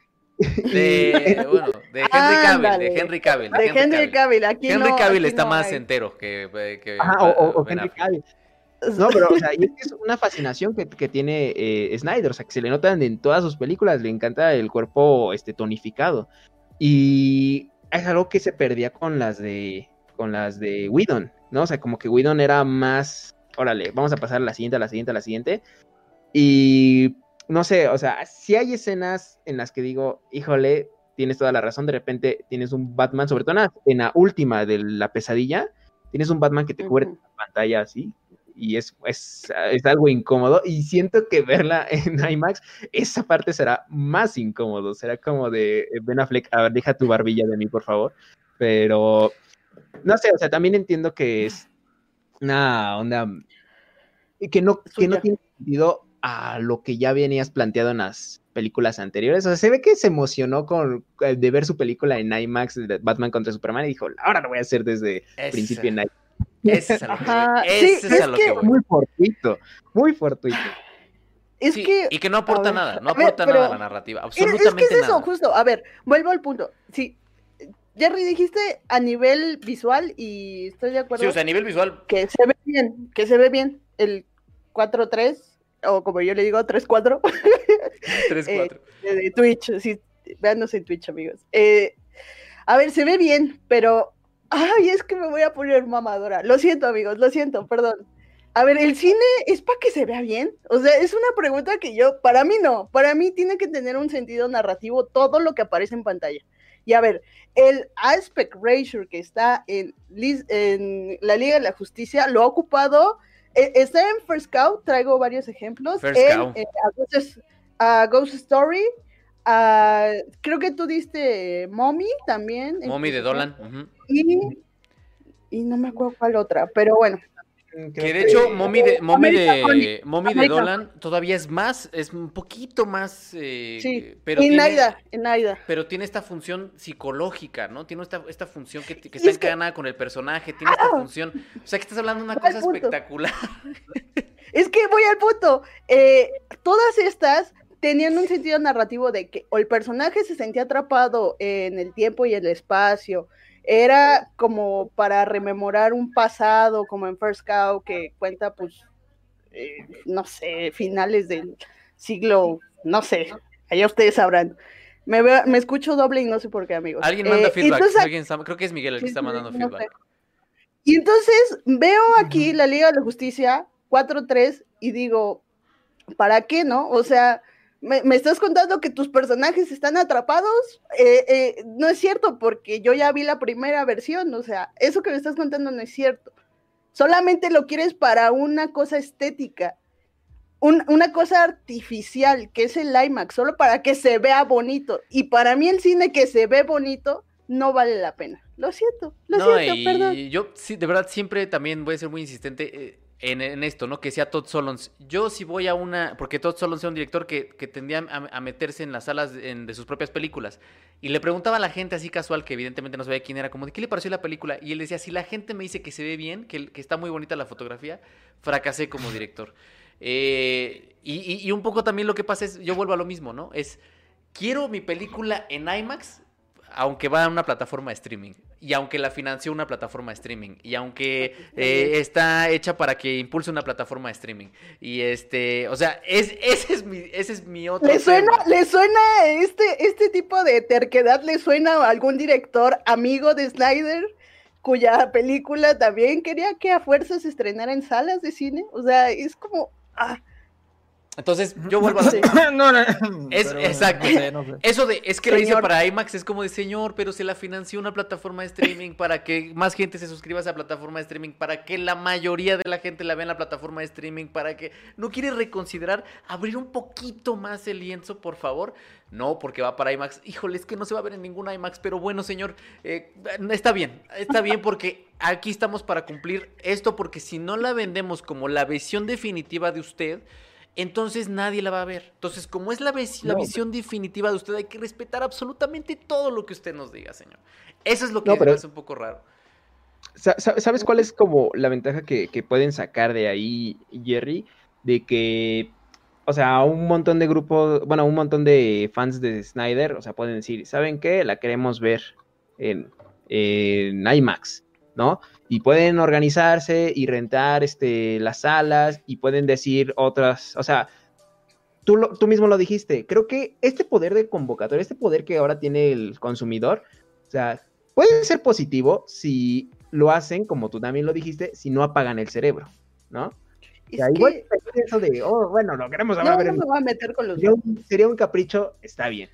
De, bueno, de Henry Cavill, Ándale. de Henry Cavill. De Henry Cavill, aquí Henry no, Cavill aquí está no más hay. entero que, eh, que Ajá, o, o- Henry. Cavill. No, pero, o sea, es una fascinación que, que tiene eh, Snyder, o sea, que se le notan en todas sus películas, le encanta el cuerpo este, tonificado. Y es algo que se perdía con las de con las de Whedon, ¿no? O sea, como que Whedon era más, órale, vamos a pasar a la siguiente, a la siguiente, a la siguiente. Y no sé, o sea, si hay escenas en las que digo, híjole, tienes toda la razón, de repente tienes un Batman, sobre todo en la, última de la pesadilla, tienes un Batman que te cubre la pantalla así, y es, es, es algo incómodo, y siento que verla en IMAX, esa parte será más incómodo, será como de eh, Ben Affleck, a ver, deja tu barbilla de mí, por favor, pero, no sé, o sea, también entiendo que es una onda que no, que no tiene sentido a lo que ya venías planteado en las películas anteriores. O sea, se ve que se emocionó con eh, de ver su película en IMAX de Batman contra Superman y dijo, ahora lo voy a hacer desde Ese- principio en IMAX. Ese es a lo que sí, es, es a lo que- que voy. Muy fortuito, muy fortuito. Es Sí, que y que no aporta ver, nada, no ver, aporta nada a la narrativa, Es, es que absolutamente es eso, nada. justo. A ver, vuelvo al punto. Sí, Jerry, dijiste a nivel visual y estoy de acuerdo Sí, o sea, a nivel visual, que se ve bien, que se ve bien el 4-3, o como yo le digo, 3-4 3, Eh, 4. de, Twitch. Sí, véanos en Twitch, amigos. Eh, a ver, se ve bien, pero... Ay, es que me voy a poner mamadora. Lo siento, amigos, lo siento, perdón. A ver, ¿el cine es para que se vea bien? O sea, es una pregunta que yo, para mí no, para mí tiene que tener un sentido narrativo todo lo que aparece en pantalla. Y a ver, el aspect ratio que está en, en la Liga de la Justicia lo ha ocupado, está en First Cow, traigo varios ejemplos, First en, Cow. eh, a Ghost- a Ghost Story, a- creo que tú diste Mommy también. Mommy de Dolan. Y, y no me acuerdo cuál otra, pero bueno. Que de hecho, Mommy de, Mommy de. Mommy de Dolan todavía es más, es un poquito más. eh, Sí, pero en tiene, Naida, en Naida. pero tiene esta función psicológica, ¿no? Tiene esta, esta función que, que está es que- encadenada con el personaje, tiene esta función. O sea, que estás hablando de una cosa espectacular. Es que voy al punto. Eh, todas estas tenían un sentido narrativo de que o el personaje se sentía atrapado en el tiempo y el espacio. Era como para rememorar un pasado, como en First Cow, que cuenta, pues, eh, no sé, finales del siglo, no sé, allá ustedes sabrán. Me, veo- me escucho doble y no sé por qué, amigos. Alguien manda Eh, feedback. entonces, alguien está- creo que es Miguel el que está mandando no feedback. sé. Y entonces veo aquí la Liga de la Justicia 4-3 y digo, ¿para qué no? O sea, ¿me, me estás contando que tus personajes están atrapados? Eh, eh, no es cierto, porque yo ya vi la primera versión, o sea, eso que me estás contando no es cierto. Solamente lo quieres para una cosa estética, un- una cosa artificial, que es el IMAX, solo para que se vea bonito. Y para mí el cine que se ve bonito no vale la pena. Lo siento, lo No, siento, y perdón. yo sí, de verdad siempre también voy a ser muy insistente eh, en, en esto, ¿no? Que sea Todd Solons. Yo si voy a una, porque Todd Solons era un director que, que tendía a, a meterse en las salas de, en- de sus propias películas. Y le preguntaba a la gente así casual, que evidentemente no sabía quién era, como de qué le pareció la película. Y él decía, si la gente me dice que se ve bien, que, que está muy bonita la fotografía, fracasé como director. Eh, y, y- y un poco también lo que pasa es, yo vuelvo a lo mismo, ¿no? Es, quiero mi película en IMAX, aunque va a una plataforma de streaming, y aunque la financió una plataforma de streaming, y aunque eh, está hecha para que impulse una plataforma de streaming. Y este, o sea, es, ese, es mi, ese es mi otro ¿Le suena, le suena este, este tipo de terquedad? ¿Le suena a algún director amigo de Snyder? Cuya película también quería que a fuerza se estrenara en salas de cine. O sea, es como. ah, Entonces, yo vuelvo a... Sí. no, no, Es- pero, exacto. no sé, no sé. Eso de, es que la hice Señor. para IMAX, es como de señor, pero se la financió una plataforma de streaming para que más gente se suscriba a esa plataforma de streaming, para que la mayoría de la gente la vea en la plataforma de streaming, para que no quiere reconsiderar abrir un poquito más el lienzo, por favor. No, porque va para IMAX. Híjole, es que no se va a ver en ningún IMAX, pero bueno, señor, eh, está bien, está bien porque aquí estamos para cumplir esto, porque si no la vendemos como la visión definitiva de usted, entonces nadie la va a ver. Entonces, como es la, vis- la visión definitiva de usted, hay que respetar absolutamente todo lo que usted nos diga, señor. Eso es lo que No, pero- me hace un poco raro. Sa- sa- ¿Sabes cuál es como la ventaja que, que pueden sacar de ahí, Jerry? De que, o sea, un montón de grupos, bueno, un montón de fans de Snyder, o sea, pueden decir, ¿saben qué? La queremos ver en, en IMAX, ¿no? Y pueden organizarse y rentar este, las salas y pueden decir otras, o sea, tú, lo- tú mismo lo dijiste, creo que este poder de convocatoria, este poder que ahora tiene el consumidor, o sea, puede ser positivo si lo hacen, como tú también lo dijiste, si no apagan el cerebro, ¿no? Es Ya, igual que eso de, oh, bueno, lo queremos no, hablar. no pero me voy a meter con los sería, un, sería un capricho, está bien.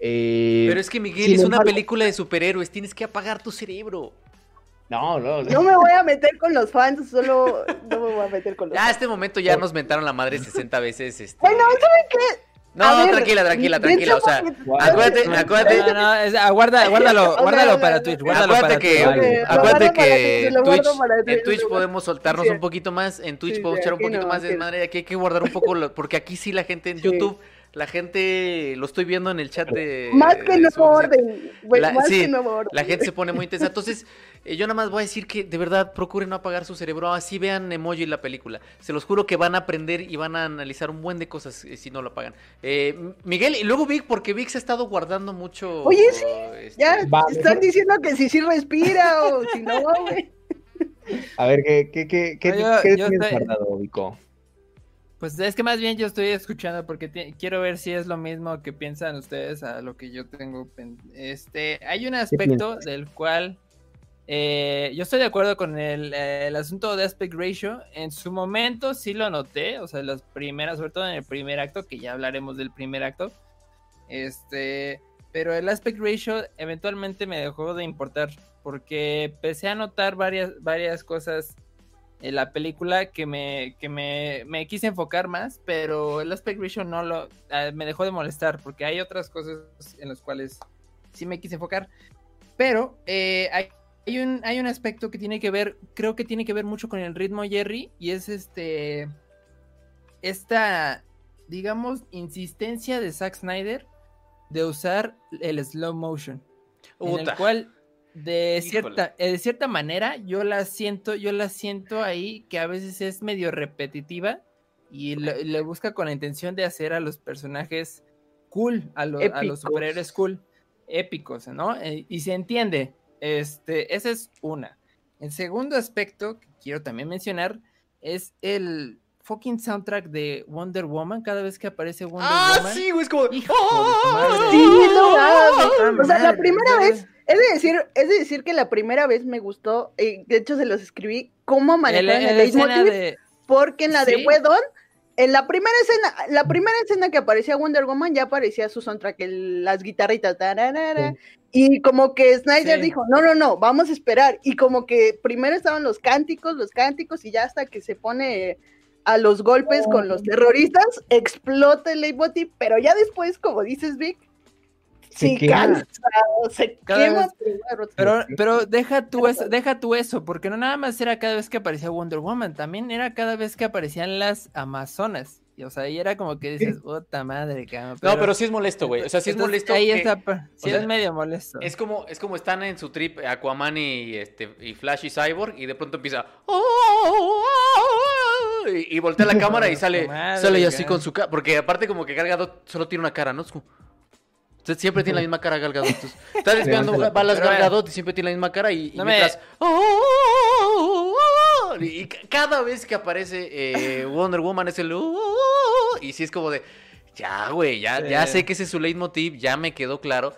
Eh, Pero es que Miguel es una embargo- película de superhéroes, tienes que apagar tu cerebro. No, no, No me voy a meter con los fans, solo no me voy a meter con los Ya fans. este momento ya nos mentaron la madre 60 veces. Este... Bueno, ¿saben qué? No, ver, tranquila, tranquila, tranquila. O sea, acuérdate, No, acuérdate. No, no, es- aguarda, guárdalo, guárdalo para Twitch, guárdalo Acuérdate para que. Lo acuérdate que Twitch, en Twitch, podemos soltarnos Sí. un poquito más, en Twitch Sí, podemos echar un poquito no, más de desmadre, aquí hay que guardar un poco, lo- porque aquí sí la gente en Sí. YouTube, la gente, lo estoy viendo en el chat de... Más que de nuevo orden. güey, La- más sí, que nuevo orden. La gente se pone muy intensa. Entonces, eh, yo nada más voy a decir que de verdad procuren no apagar su cerebro. Así vean emoji la película. Se los juro que van a aprender y van a analizar un buen de cosas eh, si no lo apagan. Eh, Miguel, y luego Vic, porque Vic se ha estado guardando mucho. Oye, sí, este, Ya están diciendo que si sí respira o si no, güey. A ver, ¿qué, qué, qué, qué, No, yo- qué yo tienes estoy- guardado, Vico? Pues es que más bien yo estoy escuchando porque quiero ver si es lo mismo que piensan ustedes a lo que yo tengo. Este, hay un aspecto del cual eh, yo estoy de acuerdo con el, eh, el asunto de aspect ratio. En su momento sí lo noté, o sea, las primeras, sobre todo en el primer acto, que ya hablaremos del primer acto. Este, pero el aspect ratio eventualmente me dejó de importar porque empecé a notar varias, varias cosas en la película que me, que me, me quise enfocar más, pero el aspect ratio no lo eh, me dejó de molestar porque hay otras cosas en las cuales sí me quise enfocar. Pero eh, hay, hay un, hay un aspecto que tiene que ver, creo que tiene que ver mucho con el ritmo Jerry, y es este esta, digamos, insistencia de Zack Snyder de usar el slow motion. En Puta. el cual de Híjole. cierta, eh, de cierta manera yo la siento, yo la siento ahí que a veces es medio repetitiva y le, le busca con la intención de hacer a los personajes cool, a, lo- a los superhéroes cool, épicos, ¿no? Eh, y se entiende. Este, esa es una. El segundo aspecto que quiero también mencionar es el fucking soundtrack de Wonder Woman. Cada vez que aparece Wonder Ah, Woman. sí, güey, es como. Hijo madre. Sí, no O sea, la primera vez, es de decir, es de decir que la primera vez me gustó, eh, de hecho se los escribí, cómo El- manejar el leitmotiv, de- porque en la de Sí. Wedon, en la primera escena, la primera escena que aparecía Wonder Woman ya aparecía su soundtrack, el- las guitarritas, tararara, y como que Snyder Sí. dijo, no, no, no, vamos a esperar, y como que primero estaban los cánticos, los cánticos, y ya hasta que se pone a los golpes con los terroristas, explota el leitmotiv, pero ya después, como dices, Vic, Se sí quema. cansa, se Cada quema. Pero, pero deja tú eso, deja tú eso, porque no nada más era cada vez que aparecía Wonder Woman, también era cada vez que aparecían las Amazonas. Y, o sea, y era como que dices, puta madre, cabrón. No, pero sí es molesto, güey. O sea, sí es entonces, molesto. Ahí que- está, sí o sea, es medio molesto. Es como, es como están en su trip Aquaman y, este, y Flash y Cyborg y de pronto empieza y, y voltea la cámara y sale, Madre, sale así cara. con su cara. Porque aparte como que Gal Gadot solo tiene una cara, ¿no? Es como- Usted siempre tiene la misma cara Gal Gadot. Entonces, está desviando balas Pero Gal bueno. Gadot y siempre tiene la misma cara y, y No me- Y ca- cada vez que aparece eh, Wonder Woman es el... Y sí es como de... Ya, güey, ya, ya sé que ese es su leitmotiv, ya me quedó claro.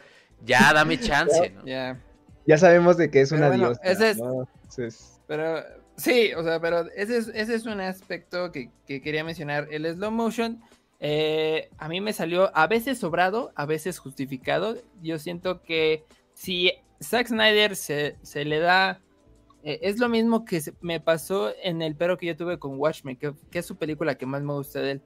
Ya dame chance, ¿no? Ya. Ya sabemos de que es Pero una bueno, diosa. ese es- ¿no? Entonces, Pero sí, o sea, pero ese es, ese es un aspecto que, que quería mencionar. El slow motion eh, a mí me salió a veces sobrado, a veces justificado. Yo siento que si Zack Snyder se, se le da... eh, es lo mismo que me pasó en el pero que yo tuve con Watchmen, que, es su película que más me gusta de él.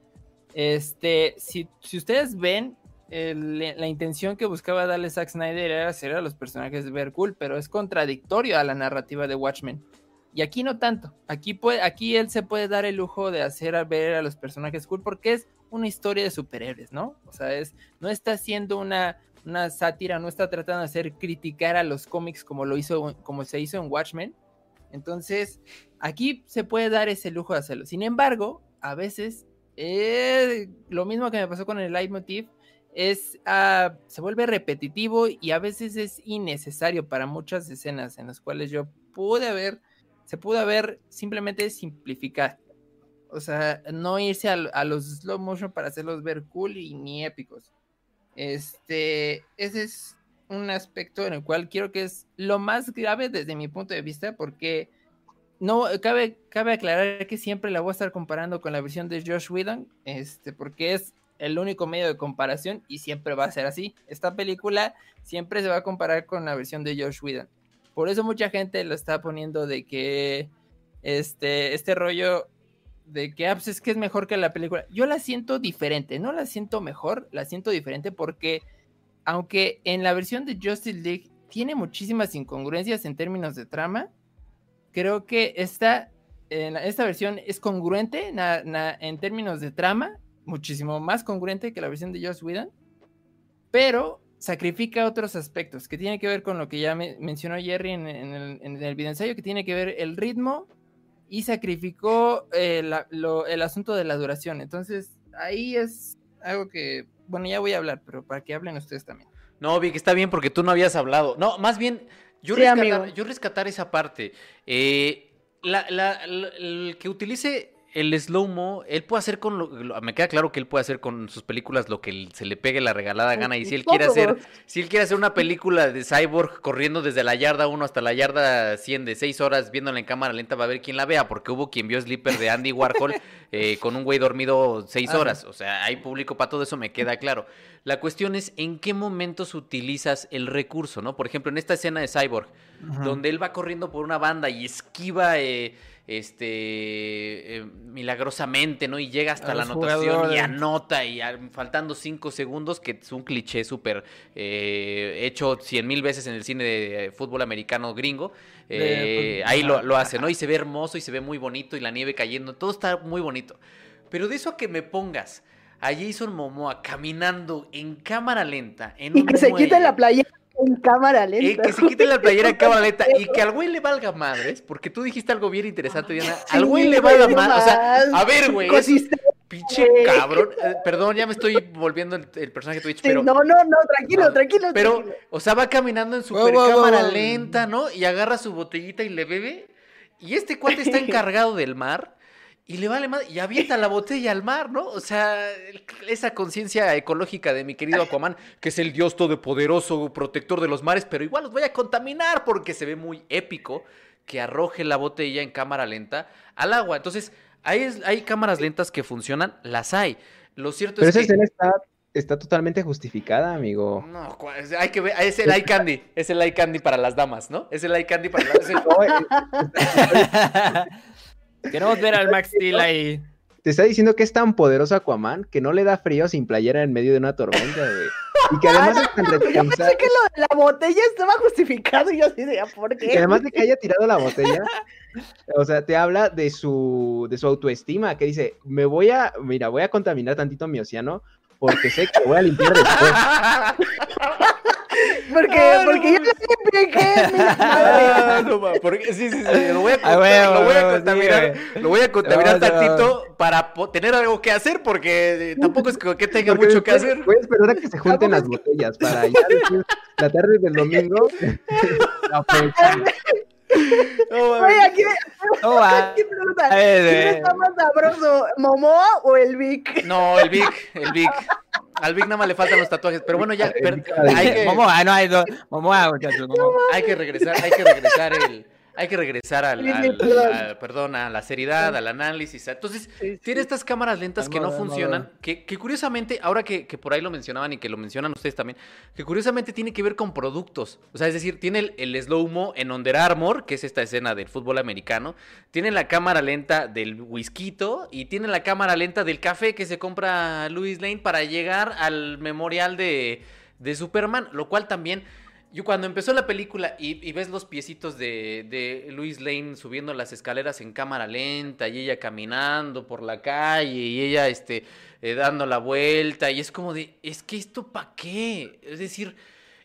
Este, si, si ustedes ven, el- la intención que buscaba darle Zack Snyder era hacer a los personajes ver cool, pero es contradictorio a la narrativa de Watchmen. Y aquí no tanto. Aquí, puede, aquí él se puede dar el lujo de hacer ver a los personajes cool porque es una historia de superhéroes, ¿no? O sea, es, no está haciendo una, una sátira, no está tratando de hacer criticar a los cómics como lo hizo, como se hizo en Watchmen. Entonces, aquí se puede dar ese lujo de hacerlo. Sin embargo, a veces, eh, lo mismo que me pasó con el leitmotiv, es, ah, se vuelve repetitivo y a veces es innecesario para muchas escenas en las cuales yo pude haber, se pudo haber simplemente simplificar. O sea, no irse a, a los slow motion para hacerlos ver cool y ni épicos. Este, ese es un aspecto en el cual quiero que es lo más grave desde mi punto de vista, porque no, cabe, cabe aclarar que siempre la voy a estar comparando con la versión de Josh Whedon, este, porque es el único medio de comparación y siempre va a ser así. Esta película siempre se va a comparar con la versión de Josh Whedon. Por eso mucha gente lo está poniendo de que este, este rollo de que ah, pues es que es mejor que la película. Yo la siento diferente, no la siento mejor, la siento diferente porque aunque en la versión de Justice League tiene muchísimas incongruencias en términos de trama, creo que esta, en esta versión es congruente en términos de trama, muchísimo más congruente que la versión de Joss Whedon, pero sacrifica otros aspectos que tiene que ver con lo que ya mencionó Jerry en, el, en el video ensayo, que tiene que ver el ritmo y sacrificó eh, el asunto de la duración. Entonces, ahí es algo que, bueno, ya voy a hablar, pero para que hablen ustedes también. No, Vic, está bien porque tú no habías hablado. No, más bien, yo, rescatar, yo rescatar esa parte. Eh, el que utilice el slow-mo, él puede hacer con lo, me queda claro que él puede hacer con sus películas lo que se le pegue la regalada gana y si él quiere hacer si él quiere hacer una película de Cyborg corriendo desde la yarda 1 hasta la yarda 100 de 6 horas viéndola en cámara lenta va a ver quién la vea porque hubo quien vio Sleeper de Andy Warhol eh, con un güey dormido 6 horas, o sea, hay público para todo eso, me queda claro. La cuestión es en qué momentos utilizas el recurso, ¿no? Por ejemplo, en esta escena de Cyborg, donde él va corriendo por una banda y esquiva eh, este eh, milagrosamente, ¿no? Y llega hasta la anotación y anota y faltando cinco segundos, que es un cliché súper eh, hecho cien mil veces en el cine de fútbol americano gringo. Eh, ahí lo, lo, hace, ¿no? Y se ve hermoso y se ve muy bonito y la nieve cayendo, todo está muy bonito. Pero de eso a que me pongas a Jason Momoa caminando en cámara lenta, en y que se quite la playa en cámara lenta. que se quite la playera en cámara lenta y que al güey le valga madres, porque tú dijiste algo bien interesante, Diana. al güey le valga madres. O sea, a ver, güey. Pinche cabrón. Eh, perdón, ya me estoy volviendo el, personaje de Twitch, pero. No, no, no, tranquilo, tranquilo. Pero, o sea, va caminando en su cámara lenta, ¿no? Y agarra su botellita y le bebe. Y este cuate está encargado del mar y le vale más y avienta la botella al mar, ¿no? O sea, esa conciencia ecológica de mi querido Aquaman, que es el dios todopoderoso, protector de los mares, pero igual los voy a contaminar porque se ve muy épico que arroje la botella en cámara lenta al agua. Entonces, hay, hay cámaras lentas que funcionan, las hay. Lo cierto es que... esa escena está, está totalmente justificada, amigo. No, hay que ver, es el eye candy, es el eye candy para las damas, ¿no? Es el eye candy para las damas. Queremos ver al Max Steel ahí. Te está diciendo que es tan poderoso Aquaman que no le da frío sin playera en medio de una tormenta, güey. Y que además es tan Yo pensé que lo de la botella estaba justificado y yo así de, ¿por qué? Y además de que haya tirado la botella, o sea, te habla de su, de su autoestima, que dice, me voy a, mira, voy a contaminar tantito mi océano porque sé que voy a limpiar después. Porque, porque yo le expliqué. Ah, no, porque, sí, sí, sí, lo voy a, ah, lo voy a contaminar, lo voy a contaminar tantito para tener algo que hacer, porque eh, tampoco es que tenga mucho que hacer. Voy a esperar a que se junten las botellas para ya decir la tarde del domingo. No, Oye, aquí, no, aquí pregunta, ¿quién está más sabroso, Momoa o el Vic? No, el Vic, el Vic. Al Vic nada más le faltan los tatuajes, pero bueno, ya. hay que, Momoa, no hay dos. Momoa, muchachos. Hay que regresar, hay que regresar el hay que regresar al, perdón, a la seriedad, al análisis. Entonces, tiene estas cámaras lentas que no funcionan, que, curiosamente, ahora que, por ahí lo mencionaban y que lo mencionan ustedes también, que curiosamente tiene que ver con productos. O sea, es decir, tiene el, slow-mo en Under Armour, que es esta escena del fútbol americano, tiene la cámara lenta del whisky y tiene la cámara lenta del café que se compra Louis Lane para llegar al memorial de, de Superman, lo cual también yo cuando empezó la película y, ves los piecitos de, de Louis Lane subiendo las escaleras en cámara lenta y ella caminando por la calle y ella este, eh, dando la vuelta y es como de, es que esto para qué? Es decir,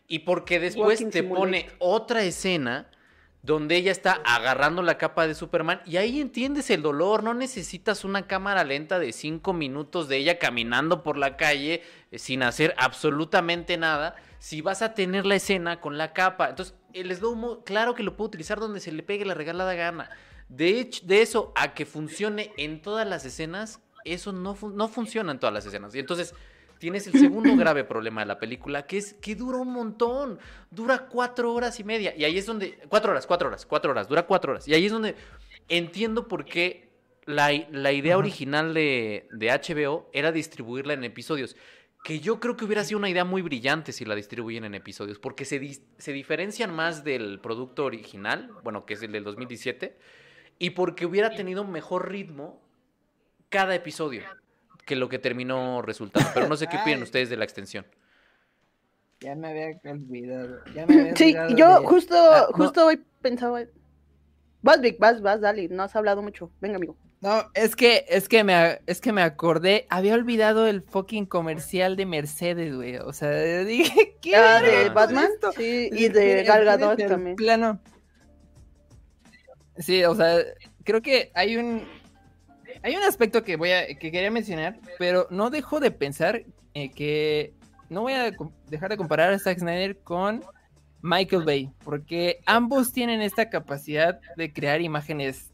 y porque después te pone otra escena donde ella está agarrando la capa de Superman y ahí entiendes el dolor, no necesitas una cámara lenta de cinco minutos de ella caminando por la calle eh, sin hacer absolutamente nada si vas a tener la escena con la capa. Entonces, el slow claro que lo puedo utilizar donde se le pegue la regalada gana. De hecho, de eso a que funcione en todas las escenas, eso no, no funciona en todas las escenas. Y entonces tienes el segundo grave problema de la película, que es que dura un montón. Dura cuatro horas y media. Y ahí es donde. Cuatro horas, cuatro horas, cuatro horas, dura cuatro horas. Y ahí es donde entiendo por qué la, la idea original de, de HBO era distribuirla en episodios. Que yo creo que hubiera sido una idea muy brillante si la distribuyen en episodios, porque se, se diferencian más del producto original, bueno, que es el del 2017, y porque hubiera tenido mejor ritmo cada episodio que lo que terminó resultando. Pero no sé qué opinan ustedes de la extensión. Ya me había olvidado. Ya me había Sí, yo de- justo, Ah, no. justo hoy pensaba. Vas, Vic, vas, vas, dale, no has hablado mucho. Venga, amigo. No, es que, es que me, es que me acordé, había olvidado el fucking comercial de Mercedes, güey. O sea, dije, ¿qué Ah, de Batman, esto? sí, y de Gal Gadot también. Plano. Sí, o sea, creo que hay un hay un aspecto que voy a que quería mencionar, pero no dejo de pensar eh, que no voy a dejar de comparar a Zack Snyder con Michael Bay, porque ambos tienen esta capacidad de crear imágenes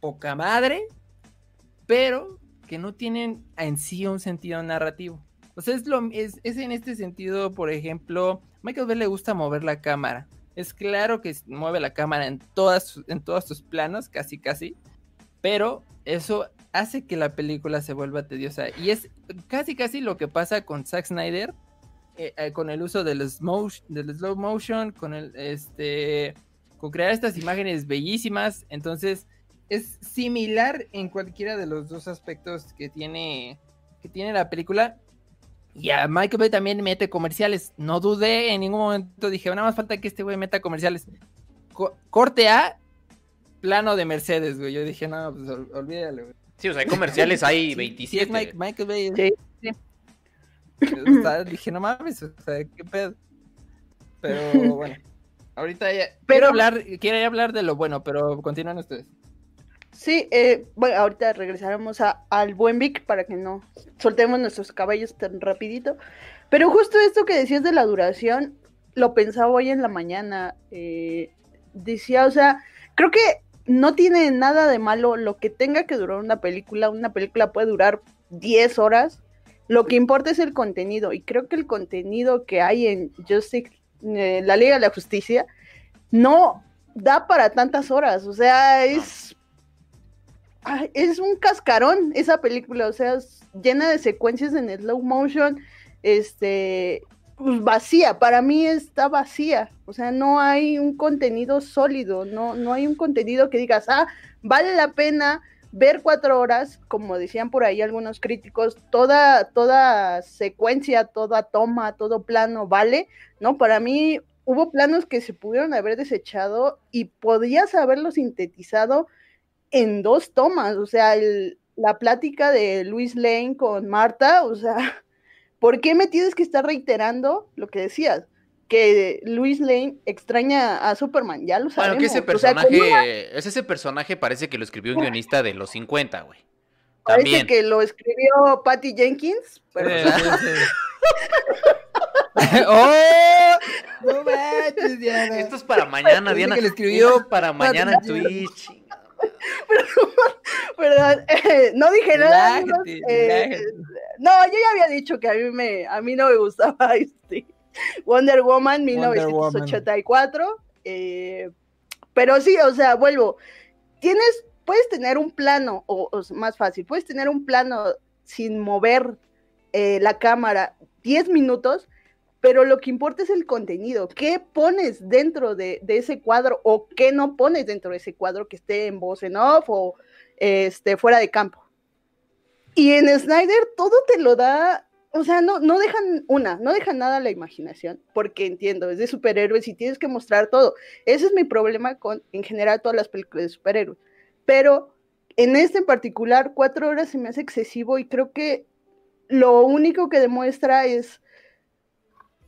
poca madre, pero que no tienen en sí un sentido narrativo. O sea, es, lo, es, es en este sentido, por ejemplo, Michael Bay le gusta mover la cámara. Es claro que mueve la cámara en, todas, en todos sus planos, casi casi, pero eso hace que la película se vuelva tediosa. Y es casi casi lo que pasa con Zack Snyder, eh, eh, con el uso del, slow, del slow motion, con el este con crear estas imágenes bellísimas. Entonces, es similar en cualquiera de los dos aspectos que tiene, que tiene la película. Y a Michael Bay también mete comerciales. No dudé en ningún momento. Dije, nada más falta que este güey meta comerciales. Co- corte A, plano de Mercedes, güey. Yo dije, no, pues ol- olvídalo, güey. Sí, o sea, hay comerciales, hay Sí, 27. sí, es Mike- Michael Bay. Sí. O sea, dije, no mames, o sea, qué pedo. Pero bueno, ahorita ya. Pero- Quiero hablar, quiero hablar de lo bueno, pero continúen ustedes. Sí, eh, bueno, ahorita regresaremos a, al buen Vic para que no soltemos nuestros caballos tan rapidito. Pero justo esto que decías de la duración, lo pensaba hoy en la mañana. eh, decía, o sea, creo que no tiene nada de malo lo que tenga que durar una película. Una película puede durar 10 horas. Lo que importa es el contenido. Y creo que el contenido que hay en Justice, eh, la Liga de la Justicia, no da para tantas horas. O sea, es es un cascarón esa película, o sea, llena de secuencias en slow motion, este, pues vacía, para mí está vacía, o sea, no hay un contenido sólido, no, no hay un contenido que digas, ah, vale la pena ver cuatro horas, como decían por ahí algunos críticos, toda, toda secuencia, toda toma, todo plano, vale, ¿no? Para mí hubo planos que se pudieron haber desechado y podías haberlo sintetizado en dos tomas, o sea, el- la plática de Luis Lane con Marta, o sea, ¿por qué me tienes que estar reiterando lo que decías? Que Luis Lane extraña a Superman, ya lo sabemos. Bueno, que ese o sea, personaje, ¿cómo es ese personaje parece que lo escribió un guionista de los 50, güey. parece También. que lo escribió Patty Jenkins, pero Sí, sí, sí. ¡Oh! No manches, Diana. Esto es para mañana, Diana. que lo escribió Esto es para mañana en Twitch. Perdón, eh, no dije nada. eh, no, yo ya había dicho que a mí me, a mí no me gustaba este Wonder Woman Wonder Woman. 1984. eh, pero sí, o sea, vuelvo. Tienes, puedes tener un plano, o, o más fácil, puedes tener un plano sin mover eh, la cámara 10 minutos, pero lo que importa es el contenido. ¿Qué pones dentro de, de ese cuadro o qué no pones dentro de ese cuadro que esté en voz en off o este, fuera de campo? Y en Snyder todo te lo da, o sea, no, no dejan una, no dejan nada a la imaginación, porque entiendo, es de superhéroes y tienes que mostrar todo. Ese es mi problema con, en general, todas las películas de superhéroes. Pero en este en particular, cuatro horas se me hace excesivo y creo que lo único que demuestra es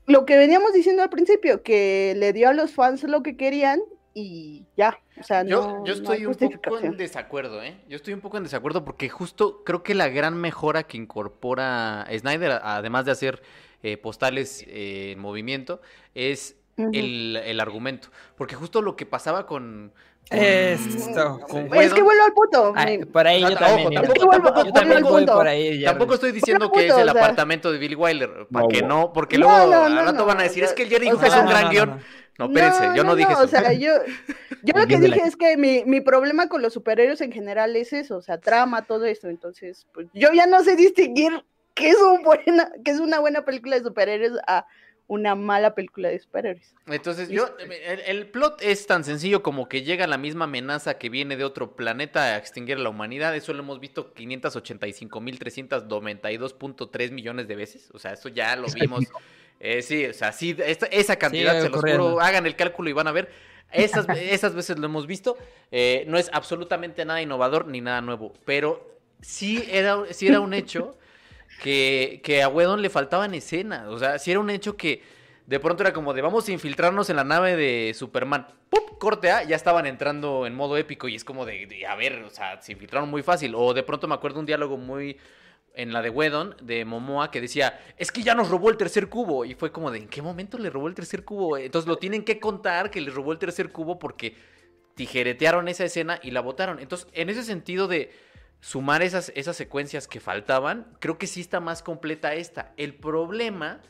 lo que veníamos diciendo al principio, que le dio a los fans lo que querían y ya. O sea, Yo, no, yo hay estoy un poco en desacuerdo, ¿eh? Yo estoy un poco en desacuerdo porque justo creo que la gran mejora que incorpora Snyder, además de hacer eh, postales eh, en movimiento, es el, el argumento. Porque justo lo que pasaba con... con- Esto. Es que vuelvo al punto. Ay, por ahí yo también. ojo, tampoco- Es que vuelvo- tampoco- yo vuelvo también al voy punto. por ahí. ya. Tampoco estoy diciendo Punto, que es el o sea- apartamento de Billy Wilder, para No, que no, porque No, luego no, al no, rato no, van a decir, es que el Jerry o dijo que es un gran guion. no. Espérense, yo no, dije eso. O sea, yo, yo lo que dije es que mi, mi problema con los superhéroes en general es eso, o sea, trama, todo esto. Entonces, pues yo ya no sé distinguir qué es, un buena, qué es una buena película de superhéroes a una mala película de superhéroes. Entonces, yo, el, el plot es tan sencillo como que llega la misma amenaza que viene de otro planeta a extinguir a la humanidad. Eso lo hemos visto 585.392.3 millones de veces. O sea, eso ya lo vimos. Eh, sí, o sea, sí, esta- esa cantidad, se los juro, hagan el cálculo y van a ver. Esas, esas veces lo hemos visto. Eh, no es absolutamente nada innovador ni nada nuevo, pero sí era, sí era un hecho que, que a Wedon le faltaban escenas. O sea, sí era un hecho que de pronto era como de vamos a infiltrarnos en la nave de Superman. ¡Pup! Corte A, ya estaban entrando en modo épico y es como de, de, a ver, o sea, se infiltraron muy fácil. O de pronto me acuerdo un diálogo muy en la de Wedon, de Momoa, que decía, es que ya nos robó el tercer cubo. Y fue como de, ¿en qué momento le robó el tercer cubo? Entonces lo tienen que contar que le robó el tercer cubo porque tijeretearon esa escena y la botaron. Entonces, en ese sentido de sumar esas, esas secuencias que faltaban, creo que sí está más completa esta. El problema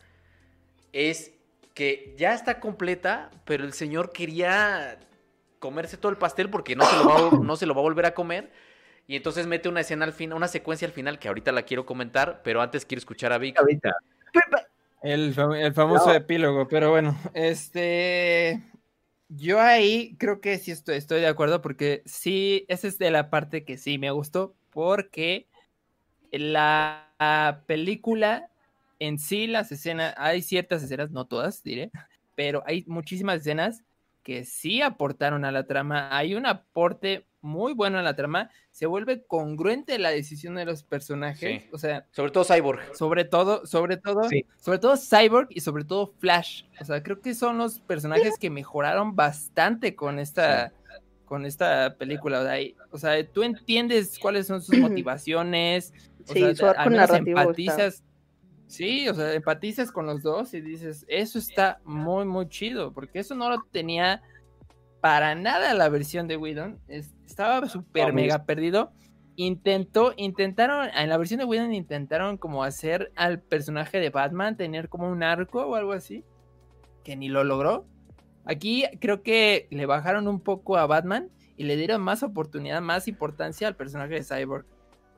es que ya está completa, pero el señor quería comerse todo el pastel porque no se lo va, a- no se lo va a volver a comer. Y entonces mete una escena al final, una secuencia al final que ahorita la quiero comentar, pero antes quiero escuchar a Vic. Ahorita. El, fam- el famoso No. epílogo, pero bueno, este. Yo ahí creo que sí estoy, estoy de acuerdo porque sí, esa es de la parte que sí me gustó, porque la, la película en sí, las escenas, hay ciertas escenas, no todas, diré, pero hay muchísimas escenas que sí aportaron a la trama. Hay un aporte muy bueno a la trama, se vuelve congruente la decisión de los personajes, Sí. o sea, Sobre todo Cyborg. sobre todo, sobre todo, Sí. sobre todo Cyborg y sobre todo Flash. O sea, creo que son los personajes que mejoraron bastante con esta, con esta película. O sea, y- o sea, tú entiendes cuáles son sus motivaciones. O Sí, sea, su arco al menos narrativo está- empatizas. Sí, o sea, empatizas con los dos y dices, eso está muy, muy chido, porque eso no lo tenía para nada la versión de Whedon. Es- estaba súper No, mega perdido. Intentó, intentaron, en la versión de Whedon intentaron como hacer al personaje de Batman tener como un arco o algo así, que ni lo logró. Aquí creo que le bajaron un poco a Batman y le dieron más oportunidad, más importancia al personaje de Cyborg.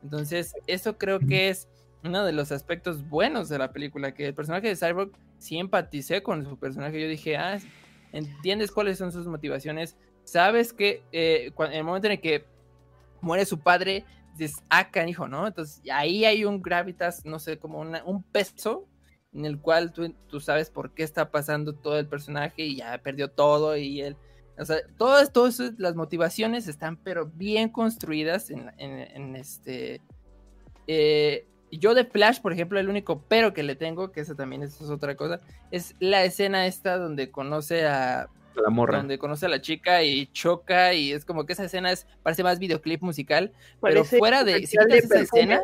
Entonces, eso creo que es uno de los aspectos buenos de la película, que el personaje de Cyborg sí empaticé con su personaje. Yo dije, ah, entiendes cuáles son sus motivaciones, sabes que eh, en el momento en el que muere su padre, dices, ah, canijo, ¿no? Entonces ahí hay un gravitas, no sé, como una- un peso en el cual tú, tú sabes por qué está pasando todo el personaje y ya perdió todo y él... O sea, todas, todas las motivaciones están pero bien construidas en, en- en este... eh, yo de Flash, por ejemplo, el único pero que le tengo, que esa también es, es otra cosa, es la escena esta donde conoce a, La morra. donde conoce a la chica y choca y es como que esa escena es parece más videoclip musical, pero fuera de si quitas esa escena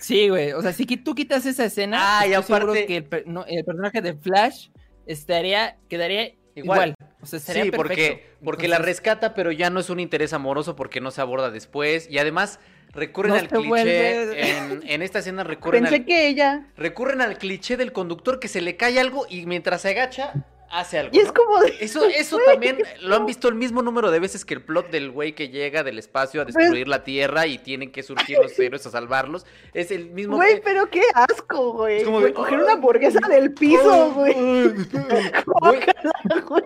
Sí, güey, o sea, si tú quitas esa escena, Ah, estoy seguro aparte- que el, per- no, el personaje de Flash estaría quedaría Igual. igual, o sea, sería Sí, perfecto. porque, porque la rescata, pero ya no es un interés amoroso porque no se aborda después. Y además recurren No al cliché. En, en esta escena recurren Pensé al, que ella. recurren al cliché del conductor que se le cae algo y mientras se agacha, hace algo. Y es ¿no? como de. Eso, eso también lo han visto el mismo número de veces que el plot del güey que llega del espacio a destruir la Tierra y tienen que surgir los héroes a salvarlos. Es el mismo. Güey, pero qué asco, güey. Es como de- coger una hamburguesa del piso, güey.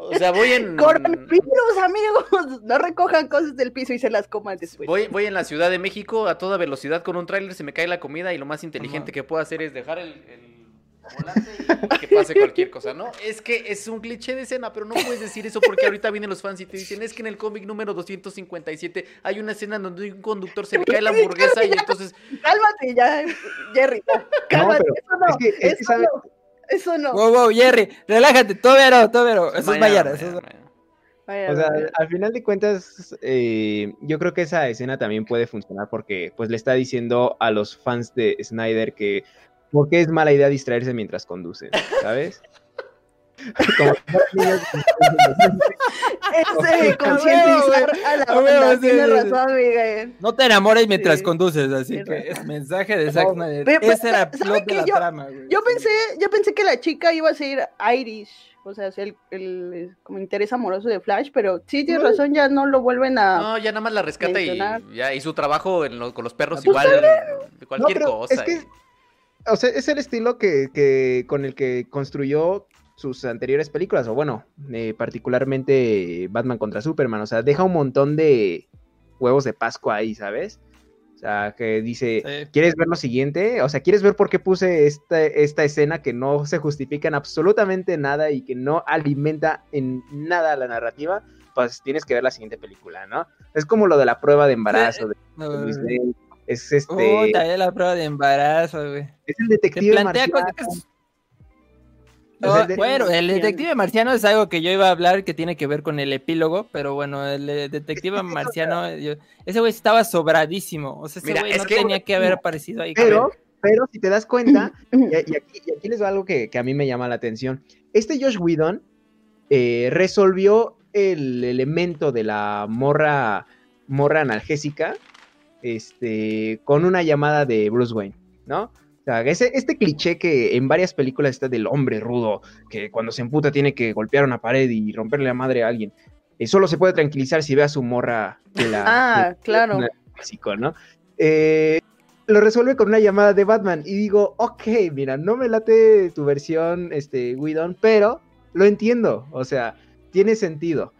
O sea, voy en. Coronavirus, amigos. No recojan cosas del piso y se las coman después. Voy, voy en la Ciudad de México a toda velocidad con un tráiler, se me cae la comida y lo más inteligente que puedo hacer es dejar el, el volante y que pase cualquier cosa, ¿no? Es que es un cliché de escena, pero no puedes decir eso porque ahorita vienen los fans y te dicen, es que en el cómic número 257 hay una escena donde un conductor se le cae la hamburguesa y entonces... Cálmate ya, Jerry. Cálmate. eso no. es que- es que eso, sabe- no eso no. Wow, wow, Jerry, relájate, todavía no. Eso es mañana, mañana. Vaya, O sea, vaya. al final de cuentas, eh, yo creo que esa escena también puede funcionar porque pues le está diciendo a los fans de Snyder que porque es mala idea distraerse mientras conducen, ¿sabes? Como si fueran niños. Es A concientizar huevo, a la a huevo, banda. sí, Tienes sí, sí. razón, Miguel. No te enamores mientras Sí. conduces, así que es mensaje de Zack Snyder. Pe- pe- Ese era Yo- trama, güey. Yo pensé, yo pensé que la chica iba a ser Irish, o sea, el, el como interés amoroso de Flash, pero sí tienes razón, ya no lo vuelven a. No, ya nada más la rescata y ya y su trabajo en lo- con los perros Pues igual de cualquier No, pero cosa. Es que, eh. O sea, es el estilo que, que con el que construyó sus anteriores películas, o bueno, eh, particularmente Batman contra Superman. O sea, deja un montón de huevos de Pascua ahí, ¿sabes? O sea, que dice, Sí. ¿quieres ver lo siguiente? O sea, ¿quieres ver por qué puse esta, esta escena que no se justifica en absolutamente nada y que no alimenta en nada la narrativa? Pues tienes que ver la siguiente película, ¿no? Es como lo de la prueba de embarazo de Luis. Es este. Uy, también la prueba de embarazo, güey. Es el Te detective plantea marciano. cosas No, de- bueno, el detective marciano es algo que yo iba a hablar que tiene que ver con el epílogo, pero bueno, el eh, detective marciano, yo- ese güey estaba sobradísimo. O sea, ese Mira, güey es no que- tenía que haber aparecido ahí. Pero, pero si te das cuenta, y, y aquí, y aquí les va algo que, que a mí me llama la atención. Este Josh Whedon eh, resolvió el elemento de la morra, morra analgésica este, con una llamada de Bruce Wayne, ¿no? O sea, ese, este cliché que en varias películas está del hombre rudo, que cuando se emputa tiene que golpear una pared y romperle la madre a alguien. eh, solo se puede tranquilizar si ve a su morra la... Ah, de- claro. básico, ¿no? Eh, lo resuelve con una llamada de Batman y digo, ok, mira, no me late tu versión, este, Whedon, pero lo entiendo, o sea, tiene sentido.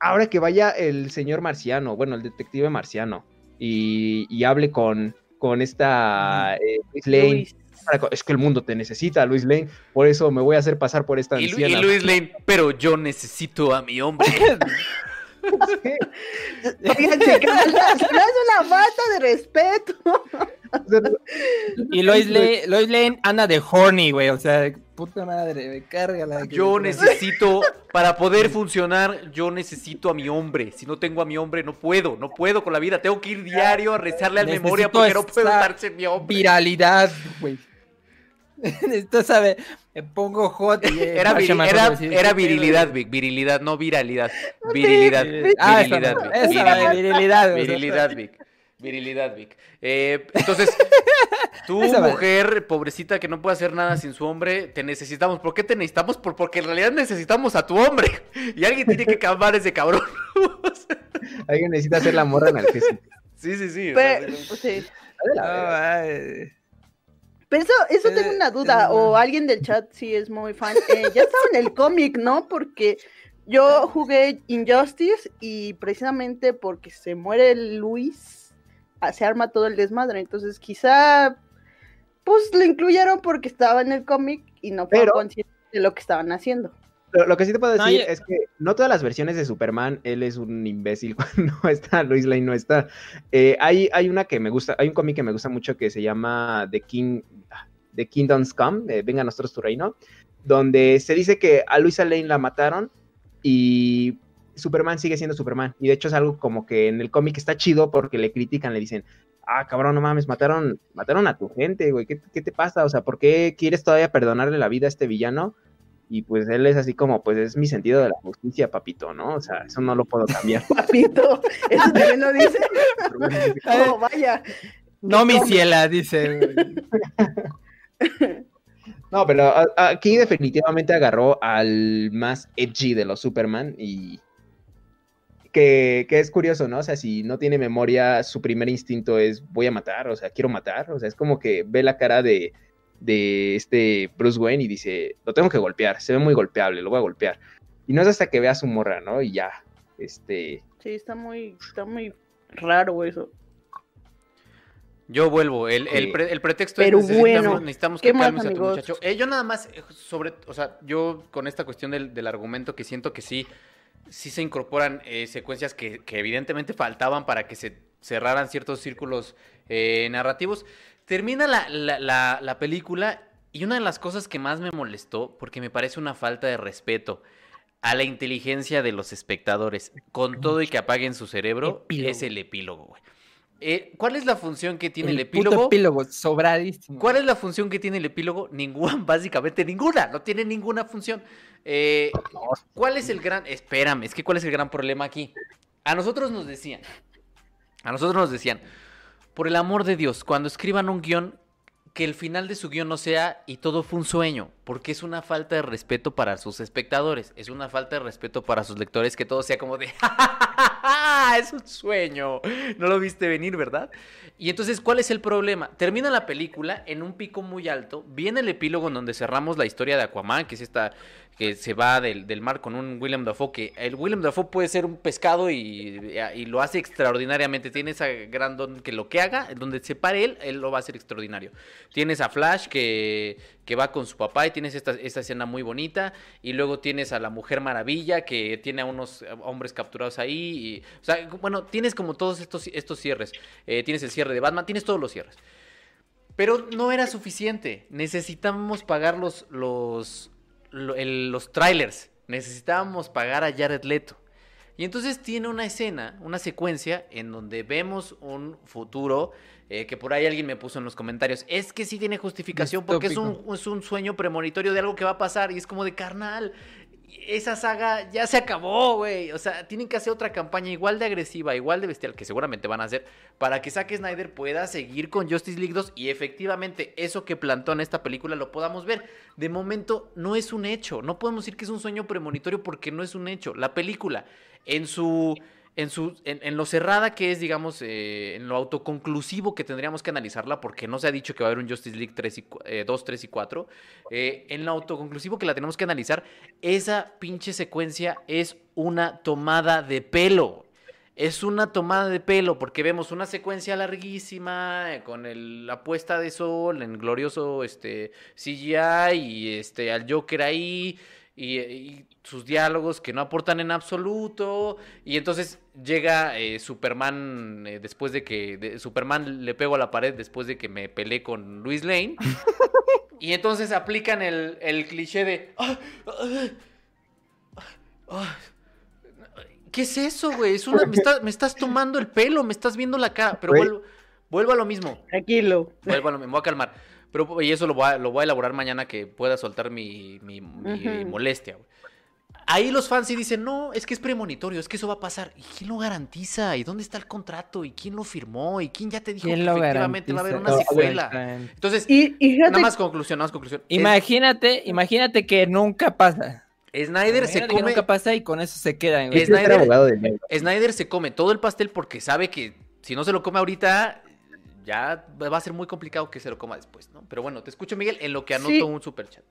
Ahora que vaya el señor marciano, bueno, el detective marciano, y, y hable con, con esta eh, Luis Lane, Luis. para co- es que el mundo te necesita, Luis Lane, por eso me voy a hacer pasar por esta Y, anciana. y Luis Lane, pero yo necesito a mi hombre. Oigan, me hace una falta de respeto. Y Lois, Le- Lois Lane anda de horny, güey. O sea, puta madre, me cárgala. Yo necesito, para poder funcionar, yo necesito a mi hombre. Si no tengo a mi hombre, no puedo, no puedo con la vida. Tengo que ir diario a rezarle al Necesito memoria porque no puedo sin mi hombre. Viralidad, güey. Esto sabe, me pongo hot y eh, Era, Masha viri- me era, acuerdo decir, era ¿qué pedo, virilidad? Vic, virilidad, no viralidad. Virilidad, Ah, virilidad, madre, Vic, esa virilidad. virilidad. Virilidad, Vic. Virilidad, Vic. Eh, entonces, tú, mujer, pobrecita, que no puede hacer nada sin su hombre, te necesitamos. ¿Por qué te necesitamos? Por- porque en realidad necesitamos a tu hombre. Y alguien tiene que a ese cabrón. Alguien necesita hacer la morra analgésica. sí, sí, sí. o sea, Pero, sí. sí. Pero eso, eso Eh, tengo una duda, eh, o alguien del chat si es muy fan. Eh, ya estaba en el cómic, ¿no? Porque yo jugué Injustice y precisamente porque se muere Luis, ah, se arma todo el desmadre. Entonces quizá, pues lo incluyeron porque estaba en el cómic y no fueron Pero- conscientes de lo que estaban haciendo. Lo, que sí te puedo No, decir yo- es que no todas las versiones de Superman, él es un imbécil cuando no está, Luis Lane no está. Eh, hay, hay una que me gusta, hay un cómic que me gusta mucho que se llama The King, The Kingdoms Come, eh, Venga a nosotros tu reino, donde se dice que a Luisa Lane la mataron y Superman sigue siendo Superman. Y de hecho es algo como que en el cómic está chido porque le critican, le dicen, ah, cabrón, no mames, mataron, mataron a tu gente, güey, ¿qué, qué te pasa? O sea, ¿por qué quieres todavía perdonarle la vida a este villano? Y pues él es así como, pues es mi sentido de la justicia, papito, ¿no? O sea, eso no lo puedo cambiar. Papito, eso también lo dice. Oh, vaya. No, mi ciela, dice. No, pero aquí definitivamente agarró al más edgy de los Superman y que, que es curioso, ¿no? O sea, si no tiene memoria, su primer instinto es voy a matar, o sea, quiero matar, o sea, es como que ve la cara de, de este Bruce Wayne y dice, lo tengo que golpear, se ve muy golpeable, lo voy a golpear. Y no es hasta que vea a su morra, ¿no? Y ya, este... Sí, está muy, está muy raro eso. Yo vuelvo. El, el, pre- el pretexto Pero es necesitamos, bueno, necesitamos ¿qué que más, calmes a tu amigos? muchacho. Eh, yo nada más eh, sobre, o sea, yo con esta cuestión del, del argumento que siento que sí, sí se incorporan eh, secuencias que, que evidentemente faltaban para que se cerraran ciertos círculos eh, narrativos. Termina la, la, la, la película y una de las cosas que más me molestó, porque me parece una falta de respeto a la inteligencia de los espectadores, con todo y que apaguen su cerebro, Epílogo. es el epílogo, güey. Eh, ¿Cuál es la función que tiene el, el puto epílogo? epílogo, sobradísimo. ¿Cuál es la función que tiene el epílogo? Ninguna, básicamente ninguna, no tiene ninguna función. Eh, ¿Cuál es el gran... Espérame, es que ¿cuál es el gran problema aquí? A nosotros nos decían, a nosotros nos decían, por el amor de Dios, cuando escriban un guion, que el final de su guion no sea y todo fue un sueño, porque es una falta de respeto para sus espectadores, es una falta de respeto para sus lectores que todo sea como de, "Ja, es un sueño, no lo viste venir, ¿verdad? Y entonces, ¿cuál es el problema? Termina la película en un pico muy alto, viene el epílogo en donde cerramos la historia de Aquaman, que es esta que se va del, del mar con un William Dafoe, que el William Dafoe puede ser un pescado y, y lo hace extraordinariamente, tiene esa gran don que lo que haga, donde se pare él, él lo va a hacer extraordinario. Tienes a Flash que, que va con su papá y tienes esta, esta escena muy bonita, y luego tienes a la Mujer Maravilla que tiene a unos hombres capturados ahí, y, o sea, bueno, tienes como todos estos, estos cierres, Eh, tienes el cierre de Batman, tienes todos los cierres. Pero no era suficiente. Necesitábamos pagar los, los, lo- el- los trailers. Necesitábamos pagar a Jared Leto. Y entonces tiene una escena, una secuencia en donde vemos un futuro eh, que por ahí alguien me puso en los comentarios. Es que sí tiene justificación porque es un, es un sueño premonitorio de algo que va a pasar y es como de carnal. Esa saga ya se acabó, güey. O sea, tienen que hacer otra campaña igual de agresiva, igual de bestial, que seguramente van a hacer, para que Zack Snyder pueda seguir con Justice League 2 y efectivamente eso que plantó en esta película lo podamos ver. De momento no es un hecho. No podemos decir que es un sueño premonitorio porque no es un hecho. La película, en su. En, lo cerrada que es, digamos, eh, en lo autoconclusivo que tendríamos que analizarla, porque no se ha dicho que va a haber un Justice League 3 y, eh, 2, 3 y 4, eh, en lo autoconclusivo que la tenemos que analizar, esa pinche secuencia es una tomada de pelo. Es una tomada de pelo porque vemos una secuencia larguísima eh, con el- la puesta de sol en glorioso este, CGI y este, al Joker ahí y, y sus diálogos que no aportan en absoluto. Y entonces llega eh, Superman eh, después de que de- Superman le pego a la pared después de que me peleé con Luis Lane. y entonces aplican el, el cliché de... "Ah, ah, ah, ¿Qué es eso, güey? Es una, me, está- me estás tomando el pelo, me estás viendo la cara. Pero vuelvo, vuelvo a lo mismo. Tranquilo. Vuelvo a lo mismo, me voy a calmar. Pero, y eso lo voy a, lo voy a elaborar mañana que pueda soltar mi, mi- mi Ujú. molestia. güey. Ahí los fans sí dicen, no, es que es premonitorio, es que eso va a pasar. ¿Y quién lo garantiza? ¿Y dónde está el contrato? ¿Y quién lo firmó? ¿Y quién ya te dijo ¿Quién que efectivamente va a haber una secuela? Entonces, Y, y fíjate, nada más conclusión, nada más conclusión. Es- Imagínate, imagínate que nunca pasa. Snyder se que come... nunca pasa y con eso se ser Snyder-. Snyder se come todo el pastel porque sabe que si no se lo come ahorita, ya va a ser muy complicado que se lo coma después, ¿no? Pero bueno, te escucho, Miguel, en lo que anoto Sí. un super chat.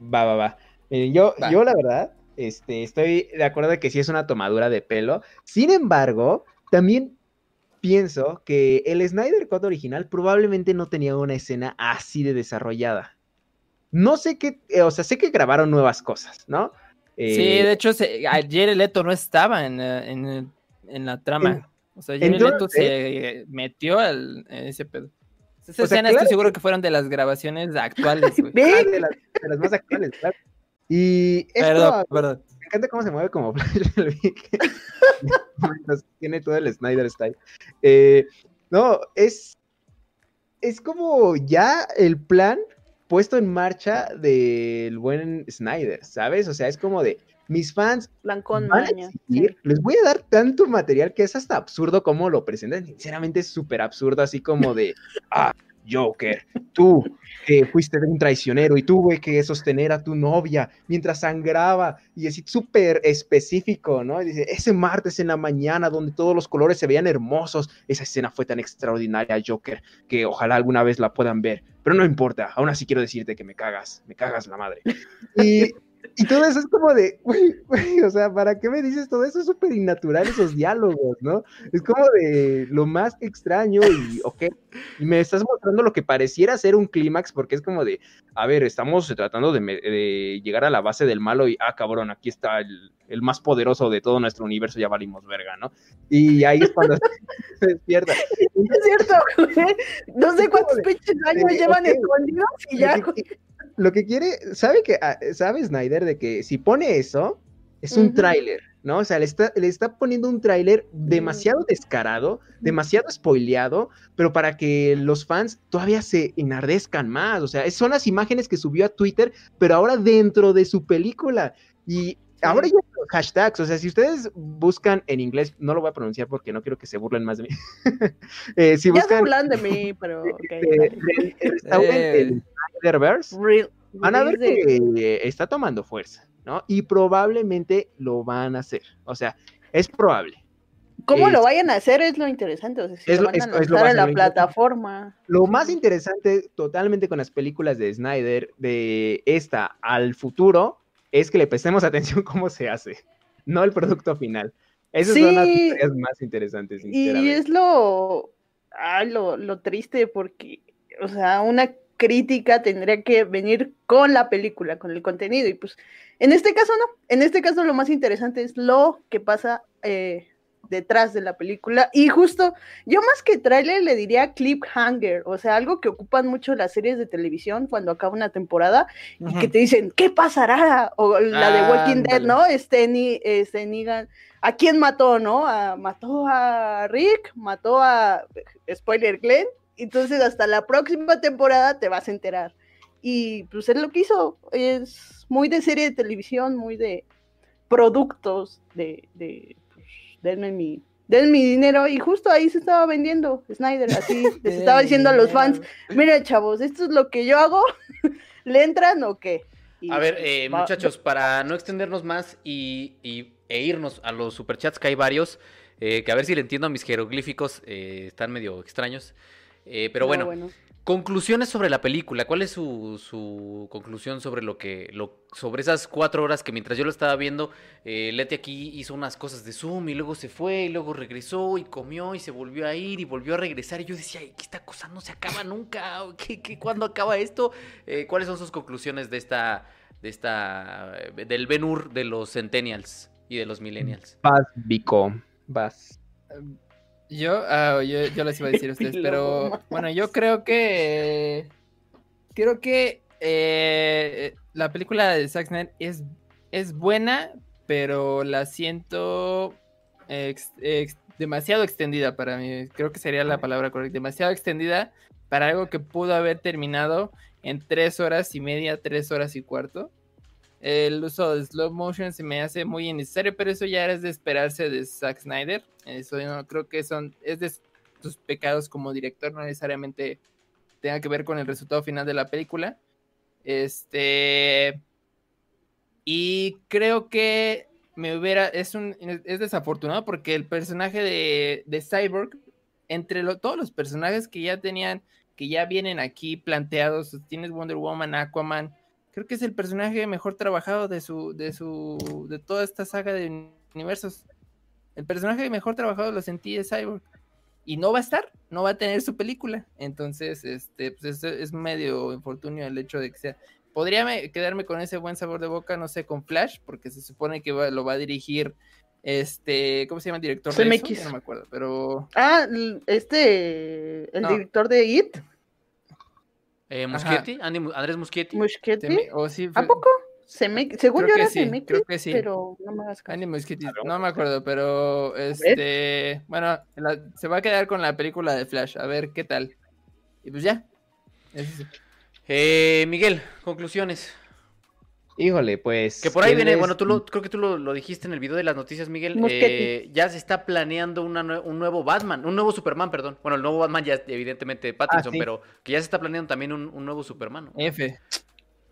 Va, va, va. Miren, yo, Va. yo la verdad, este, estoy de acuerdo de que sí es una tomadura de pelo. Sin embargo, también pienso que el Snyder Cut original probablemente no tenía una escena así de desarrollada. No sé qué, eh, o sea, sé que grabaron nuevas cosas, ¿no? Sí, Eh, de hecho, se- ayer el Leto no estaba en, eh, en, en la trama. O sea, el entonces- Leto se metió al, en ese pedo. Esa O sea, escena claro estoy seguro que fueron de las grabaciones actuales, güey. ah, de, las, de las más actuales, claro. Y esto, Perdón, perdón. Me encanta cómo se mueve como Flash Tiene todo el Snyder style. Eh, no, es. Es como ya el plan puesto en marcha del buen Snyder, ¿sabes? O sea, es como de. Mis fans plan con van a les voy a dar tanto material que es hasta absurdo como lo presentan. Sinceramente es súper absurdo, así como de, ah, Joker, tú que fuiste un traicionero y tuve que sostener a tu novia mientras sangraba y así súper específico, ¿no? Y dice, ese martes en la mañana donde todos los colores se veían hermosos, esa escena fue tan extraordinaria, Joker, que ojalá alguna vez la puedan ver, pero no importa, aún así quiero decirte que me cagas, me cagas la madre. Y, y todo eso es como de, güey, güey, o sea, ¿para qué me dices todo eso? Es súper innatural esos diálogos, ¿no? Es como de lo más extraño y, ok, y me estás mostrando lo que pareciera ser un clímax porque es como de, a ver, estamos tratando de, de llegar a la base del malo y, ah, cabrón, aquí está el, el más poderoso de todo nuestro universo, ya valimos verga, ¿no? Y ahí es cuando se despierta. Es cierto, güey. No sé cuántos pinches años llevan ok. escondidos y ya, lo, que, lo que quiere, sabe que ah, sabe Snyder de que si pone eso es un tráiler, ¿no? O sea, le está, le está poniendo un tráiler demasiado descarado, demasiado spoileado, pero para que los fans todavía se enardezcan más. O sea, son las imágenes que subió a Twitter, pero ahora dentro de su película. Y ahora ya los hashtags, o sea, si ustedes buscan en inglés, no lo voy a pronunciar porque no quiero que se burlen más de mí. Eh, si Ya se burlan de mí, pero. ok, eh, dale. del- el restaurante Eh. del Snyderverse, Real- van a ver de- que eh, está tomando fuerza, ¿no? Y probablemente lo van a hacer. O sea, es probable. ¿Cómo es- lo vayan a hacer? Es lo interesante. O sea, si Es lo lo- van a es- es lo lanzar más en la plataforma. Lo más interesante totalmente con las películas de Snyder, de esta al futuro, es que le prestemos atención cómo se hace, no el producto final. Esas son las historias más interesantes, Y es lo, ay, lo, lo triste porque, o sea, una crítica tendría que venir con la película, con el contenido. Y pues, en este caso no. En este caso lo más interesante es lo que pasa eh, detrás de la película. Y justo, yo más que tráiler le diría cliffhanger, o sea, algo que ocupan mucho las series de televisión cuando acaba una temporada y que te dicen, ¿qué pasará? O la de Walking Dead. ¿no? Este, ni, este, Negan, ¿a quién mató, no? A- mató a Rick, mató a, spoiler, Glenn, entonces hasta la próxima temporada te vas a enterar. Y pues es lo que hizo, es muy de serie de televisión, muy de productos, de, de denme mi... denme mi dinero y justo ahí se estaba vendiendo Snyder, así les estaba diciendo a los fans, miren chavos, esto es lo que yo hago, ¿le entran o qué? Y, A ver, eh, va- muchachos, para no extendernos más y, y- e irnos a los superchats, que hay varios, eh, que a ver si le entiendo a mis jeroglíficos, eh, están medio extraños. Eh, pero no, bueno, conclusiones sobre la película. ¿Cuál es su, su conclusión sobre lo que, lo, sobre esas cuatro horas que mientras yo lo estaba viendo, eh, Leti aquí hizo unas cosas de Zoom y luego se fue y luego regresó y comió y se volvió a ir y volvió a regresar y yo decía, "Ay, que esta cosa no se acaba nunca, ¿qué, qué, cuándo acaba esto? Eh, ¿Cuáles son sus conclusiones de esta, de esta, eh, del Ben-Hur de los Centennials y de los Millennials? Vas, Vico, vas. Yo, ah, yo, yo les iba a decir a ustedes, pero bueno, yo creo que creo que eh, la película de Zack Snyder es, es buena, pero la siento ex- ex- demasiado extendida para mí. Creo que sería la palabra correcta, demasiado extendida para algo que pudo haber terminado en tres horas y media, tres horas y cuarto. El uso de slow motion se me hace muy innecesario, pero eso ya es de esperarse de Zack Snyder. Eso yo no creo que son es de sus pecados como director, no necesariamente tenga que ver con el resultado final de la película. Este y creo que me hubiera es un es desafortunado porque el personaje de, de Cyborg entre todos los personajes que ya tenían que ya vienen aquí planteados, tienes Wonder Woman, Aquaman, creo que es el personaje mejor trabajado de su, de su, de toda esta saga de universos. El personaje mejor trabajado lo sentí de Cyborg. Y no va a estar, no va a tener su película. Entonces, este, pues es, es medio infortunio el hecho de que sea. Podría me- quedarme con ese buen sabor de boca, no sé, con Flash, porque se supone que va- lo va a dirigir este, ¿cómo se llama el director de eso? CMX. No me acuerdo, pero Ah, este, el No. director de It, Eh, Muschietti, Andy Andrés Muschietti. Muschietti. Teme- o sí ¿A fue- poco? Cemex- según Creo yo era sí, CMX, creo que sí. pero no me hagas caso. Andy Muschietti, A no me acuerdo, pero este, bueno, la- se va a quedar con la película de Flash, a ver qué tal. Y pues ya. Eso sí. Eh, Miguel, conclusiones. Híjole, pues. Que por ahí ¿quién viene, es? bueno, tú lo, creo que tú lo, lo dijiste en el video de las noticias, Miguel. Eh, ya se está planeando una un nuevo Batman, un nuevo Superman, perdón. Bueno, el nuevo Batman ya es evidentemente Pattinson, sí. pero que ya se está planeando también un, un nuevo Superman. ¿no? F,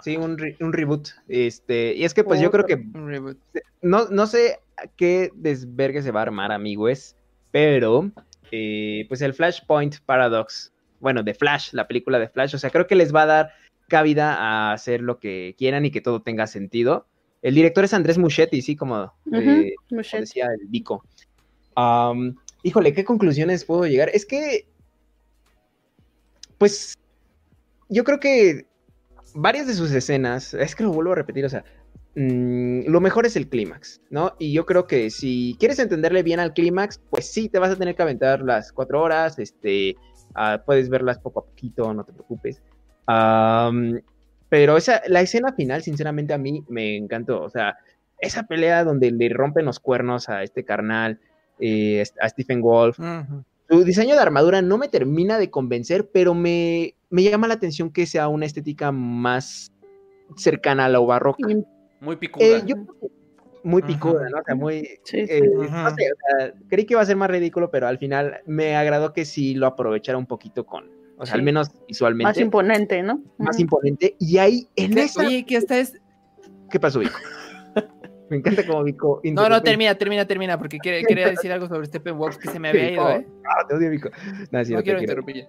Sí, un, re- un reboot. Este, y es que pues yo creo que un reboot. no, no sé a qué desvergue se va a armar, amigos, pero eh, pues el Flashpoint Paradox, bueno, de Flash, la película de Flash, o sea, creo que les va a dar cabida a hacer lo que quieran y que todo tenga sentido. El director es Andrés Muschietti, sí, como, eh, como decía el Vico. Híjole, ¿qué conclusiones puedo llegar? Es que, pues, yo creo que varias de sus escenas, es que lo vuelvo a repetir, o sea, mm, lo mejor es el clímax, ¿no? Y yo creo que si quieres entenderle bien al clímax, pues sí, te vas a tener que aventar las cuatro horas, este, ah, puedes verlas poco a poquito, no te preocupes. Pero esa, la escena final, sinceramente, a mí me encantó, o sea, esa pelea donde le rompen los cuernos a este carnal, eh, a Stephen Wolf, su diseño de armadura no me termina de convencer, pero me, me llama la atención que sea una estética más cercana a lo barroca. Y- Muy picuda. Eh, yo creo que muy Ajá. picuda, ¿no? O sea, muy... Sí, sí. eh, no sé, o sea, creí que iba a ser más ridículo, pero al final me agradó que sí lo aprovechara un poquito con, o sea, Sí. al menos visualmente, Más imponente, ¿no? más imponente. Y ahí, en esa... Oye, que hasta es. ¿Qué pasó, Vico? me encanta como Vico... No, no, termina, termina, termina, porque quiere- quería decir algo sobre Steppenwolf que se me había ido, ¿eh? ah, te odio, Vico. No, sí, No no quiero quiero. interrumpir. ya.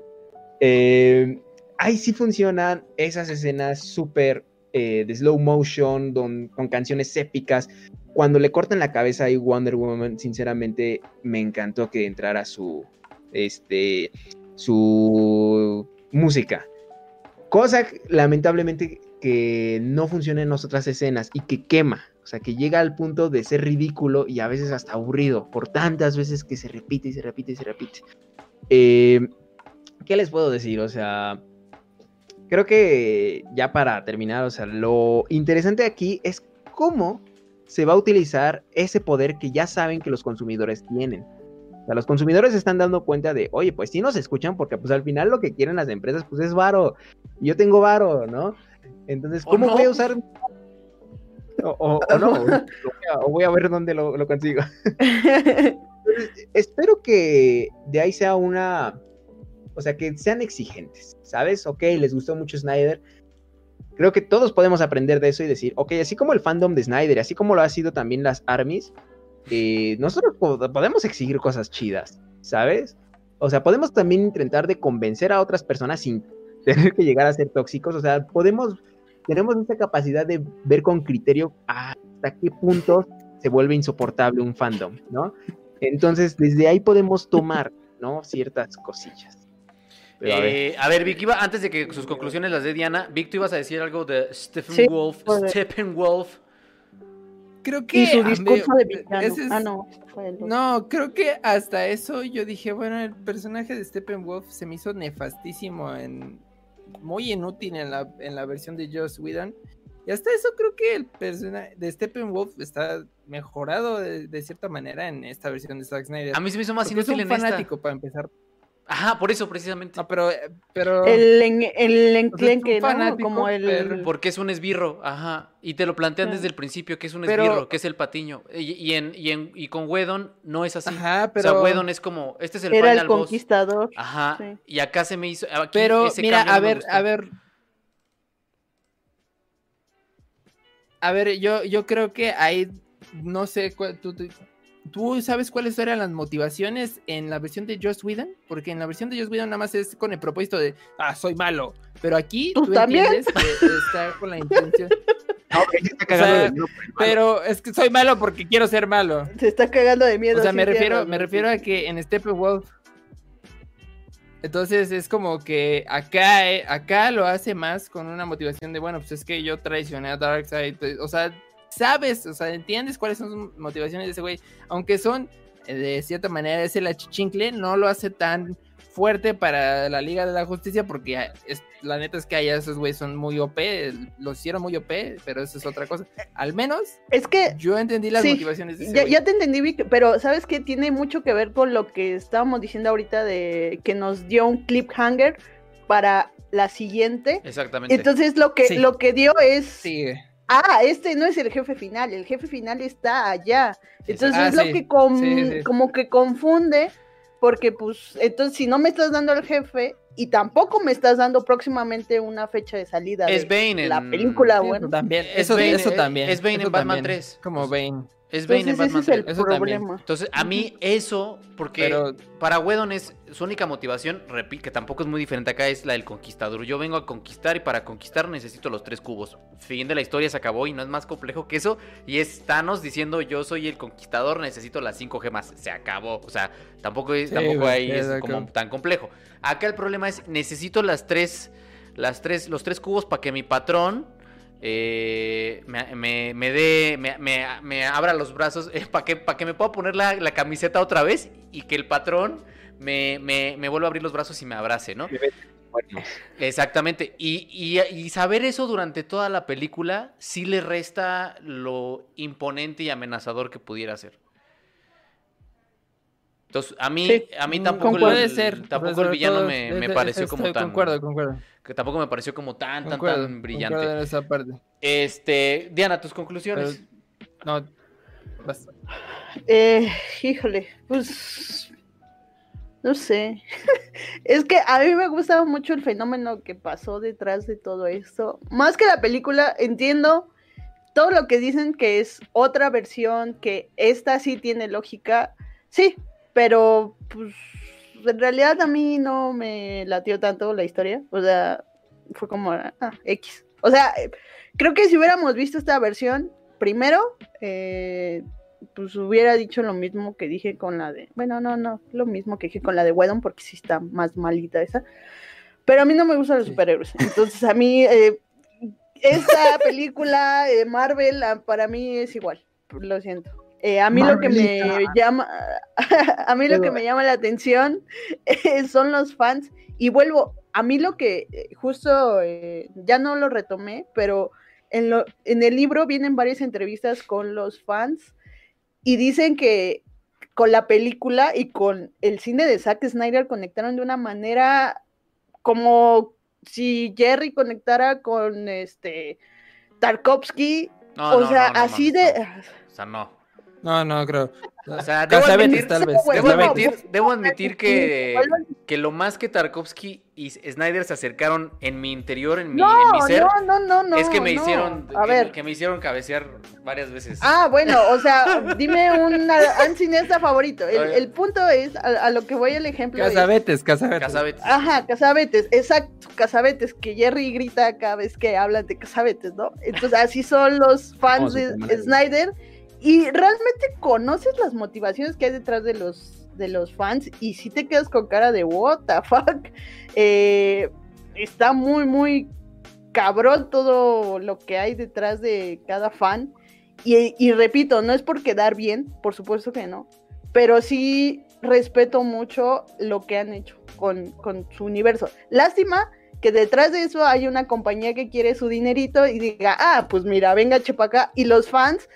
Eh, ahí sí funcionan esas escenas súper eh, de slow motion, don- con canciones épicas. Cuando le cortan la cabeza a Wonder Woman, sinceramente me encantó que entrara su, este, su música. Cosa lamentablemente que no funciona en las otras escenas y que quema. O sea, que llega al punto de ser ridículo y a veces hasta aburrido por tantas veces que se repite y se repite y se repite. Eh, ¿Qué les puedo decir? O sea, creo que ya para terminar, o sea, lo interesante aquí es cómo se va a utilizar ese poder que ya saben que los consumidores tienen. O sea, los consumidores se están dando cuenta de, oye, pues sí nos escuchan porque pues al final lo que quieren las empresas pues es varo. Yo tengo varo, ¿no? Entonces, ¿O ¿cómo no? voy a usar? O, o- o no, o voy a- o voy a ver dónde lo, lo consigo. espero que de ahí sea una, o sea, que sean exigentes, ¿sabes? Ok, les gustó mucho Snyder. Creo que todos podemos aprender de eso y decir, ok, así como el fandom de Snyder, así como lo ha sido también las armies, eh, nosotros po- podemos exigir cosas chidas, ¿sabes? O sea, podemos también intentar de convencer a otras personas sin tener que llegar a ser tóxicos, o sea, podemos, tenemos esa capacidad de ver con criterio hasta qué punto se vuelve insoportable un fandom, ¿no? Entonces, desde ahí podemos tomar, ¿no? Ciertas cosillas. A ver, Eh, a ver, Vic, iba, antes de que sus conclusiones las dé Diana, Vic, tú ibas a decir algo de Stephen Sí, Wolf. Stephen Wolf. Creo que. y su mí- discurso de villano. ese es- Ah, no. fue el otro. No, creo que hasta eso yo dije, bueno, el personaje de Steppenwolf se me hizo nefastísimo en muy inútil en la, en la versión de Joss Whedon. Y hasta eso creo que el personaje de Steppenwolf está mejorado de, de cierta manera en esta versión de Zack Snyder. A mí se me hizo más Porque es inútil un en esta. fanático para empezar. Ajá, por eso precisamente. No, pero, pero El, en- el O sea, enclenque, ¿no? Como el... pero- Porque es un esbirro, ajá. Y te lo plantean desde el principio que es un Pero- esbirro, que es el patiño. Y, y en, y, en- y con Wedon no es así. ajá, O pero sea, Wedon es como, este es el Era final el boss. conquistador. Ajá. sí. Y acá se me hizo. aquí Pero ese mira, cambio a ver, a ver. A ver, yo, yo creo que hay, no sé, cuál- tú, tú- ¿tú sabes cuáles eran las motivaciones en la versión de Joss Whedon? Porque en la versión de Joss Whedon nada más es con el propósito de, ah, soy malo. Pero aquí ¿Tú tú, también? entiendes que está con la intención. no, sí está cagando sea, de miedo malo. Pero es que soy malo porque quiero ser malo. Se está cagando de miedo. O sea, me refiero, me refiero a que en Steppenwolf. Entonces es como que acá, eh, acá lo hace más con una motivación de, bueno, pues es que yo traicioné a Darkseid. pues, O sea, sabes, o sea, entiendes cuáles son sus motivaciones de ese güey. Aunque son, eh, de cierta manera, ese la chichincle, no lo hace tan fuerte para la Liga de la Justicia porque ah, es, la neta es que allá esos güeyes son muy OP, los hicieron muy OP, pero eso es otra cosa. Al menos Es que yo entendí las Sí, motivaciones de ese ya, güey. ya te entendí, Vic, pero ¿sabes qué? Tiene mucho que ver con lo que estábamos diciendo ahorita de que nos dio un cliffhanger para la siguiente. Exactamente. Entonces lo que, Sí. lo que dio es, Sí, ah, este no es el jefe final, el jefe final está allá. Entonces Ah, es lo sí. que com- Sí, sí. como que confunde, porque pues entonces si no me estás dando al jefe y tampoco me estás dando próximamente una fecha de salida es de Bane la en- película, Sí, bueno. también. Es Eso, Bane, eso también. es Bane en Batman también. 3. Como Bane. Es Bane en Batman ese es el 3. Eso también. problema. Entonces, a mí eso, porque Pero para Wedon es su única motivación, repito, que tampoco es muy diferente acá, es la del conquistador. Yo vengo a conquistar y para conquistar necesito los tres cubos. Fin de la historia se acabó y no es más complejo que eso. Y es Thanos diciendo yo soy el conquistador, necesito las cinco gemas. Se acabó. O sea, tampoco, es, Sí, tampoco ahí es como tan complejo. Acá el problema es necesito las tres, las tres, los tres cubos para que mi patrón eh, me, me, me dé, me, me- me abra los brazos para que, para que me pueda poner la, la camiseta otra vez y que el patrón me, me, me vuelva a abrir los brazos y me abrace, ¿no? Exactamente. Y, y- y saber eso durante toda la película sí le resta lo imponente y amenazador que pudiera ser. Entonces, a mí, Sí, a mí tampoco, el, Puede ser. tampoco el villano todo, me, pareció como tan. Concuerdo, concuerdo. Que tampoco me pareció como tan, tan, Concuerdo, tan brillante. en esa parte. Este, Diana, tus conclusiones. No, basta. Eh, híjole, pues no sé. es que a mí me gustaba mucho el fenómeno que pasó detrás de todo esto. Más que la película, entiendo todo lo que dicen que es otra versión, que esta sí tiene lógica. Sí, pero pues en realidad a mí no me latió tanto la historia. O sea, fue como ah, X. O sea, eh, creo que si hubiéramos visto esta versión primero, eh, pues hubiera dicho lo mismo que dije con la de. Bueno, no, no, lo mismo que dije con la de Wedon, porque sí está más malita esa. Pero a mí no me gustan los Sí. superhéroes. Entonces, a mí, eh, esta película, eh, Marvel, ah, para mí es igual. Lo siento. Eh, a mí lo que me llama, a mí lo que me llama la atención eh, son los fans. Y vuelvo, a mí lo que eh, justo eh, ya no lo retomé, pero en, lo, en el libro vienen varias entrevistas con los fans y dicen que con la película y con el cine de Zack Snyder conectaron de una manera como si Jerry conectara con este Tarkovsky, No, o no, sea, no, así de... O sea, no. No, no, creo. O sea, debo Casabetes, admitir, tal vez. Debo admitir, debo admitir que, que lo más que Tarkovsky y Snyder se acercaron en mi interior, en mi, No, en mi ser, no, no, no, no. es que me no. hicieron, A que, ver, que me hicieron cabecear varias veces. Ah, bueno, o sea, dime un cineasta favorito. El, punto es, a, a lo que voy el ejemplo es- Casabetes, casabetes. Casabetes. Ajá, Casabetes, exacto, Casabetes, que Jerry grita cada vez que hablan de Casabetes, ¿no? Entonces así son los fans de. Snyder y realmente conoces las motivaciones que hay detrás de los de los fans y si te quedas con cara de what the fuck. Eh, está muy, muy cabrón todo lo que hay detrás de cada fan. Y, repito, no es por quedar bien, por supuesto que no, pero sí respeto mucho lo que han hecho con, con su universo. Lástima que detrás de eso hay una compañía que quiere su dinerito y diga, ah, pues mira, venga, chepa acá, y los fans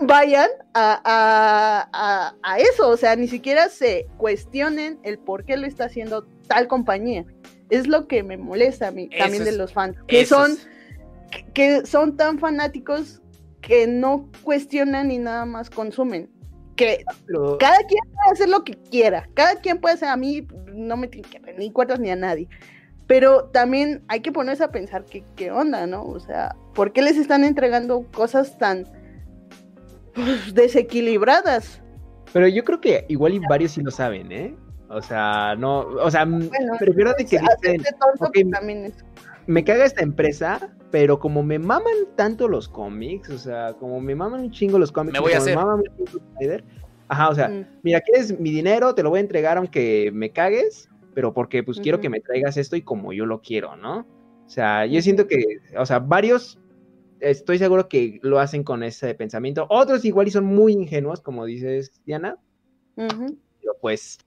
vayan a, a- a- a eso, o sea, ni siquiera se cuestionen el por qué lo está haciendo tal compañía. Es lo que me molesta a mí Eso también de es- los fans, que son, es- que, que son tan fanáticos que no cuestionan y nada más consumen. Que Pero- cada quien puede hacer lo que quiera, cada quien puede hacer, a mí no me tiene que ver ni cuentas ni a nadie. Pero también hay que ponerse a pensar qué, qué onda, ¿no? O sea, ¿por qué les están entregando cosas tan pues, desequilibradas? Pero yo creo que igual y varios sí lo saben, ¿eh? O sea, no, o sea, m- Bueno, prefiero de que dicen, Hacerte tonto ok, también es. me caga esta empresa, pero como me maman tanto los cómics, o sea, como me maman un chingo los cómics, Me voy a como hacer. maman un chingo Snyder, ajá, o sea, Mm, mira, quieres mi dinero, te lo voy a entregar aunque me cagues, pero porque pues quiero que me traigas esto y como yo lo quiero, ¿no? O sea, yo siento que, o sea, varios, estoy seguro que lo hacen con ese pensamiento, otros igual y son muy ingenuos, como dices, Diana, pero pues,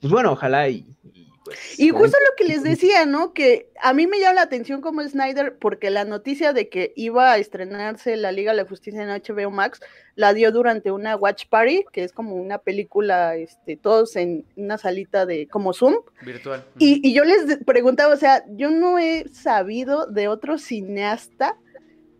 pues bueno, ojalá y... y, pues, Y justo lo que les decía, ¿no? Que a mí me llama la atención como Snyder, porque la noticia de que iba a estrenarse la Liga de la Justicia en HBO Max la dio durante una Watch Party, que es como una película, este, todos en una salita de como Zoom. virtual. Y, y yo les de- preguntaba, o sea, yo no he sabido de otro cineasta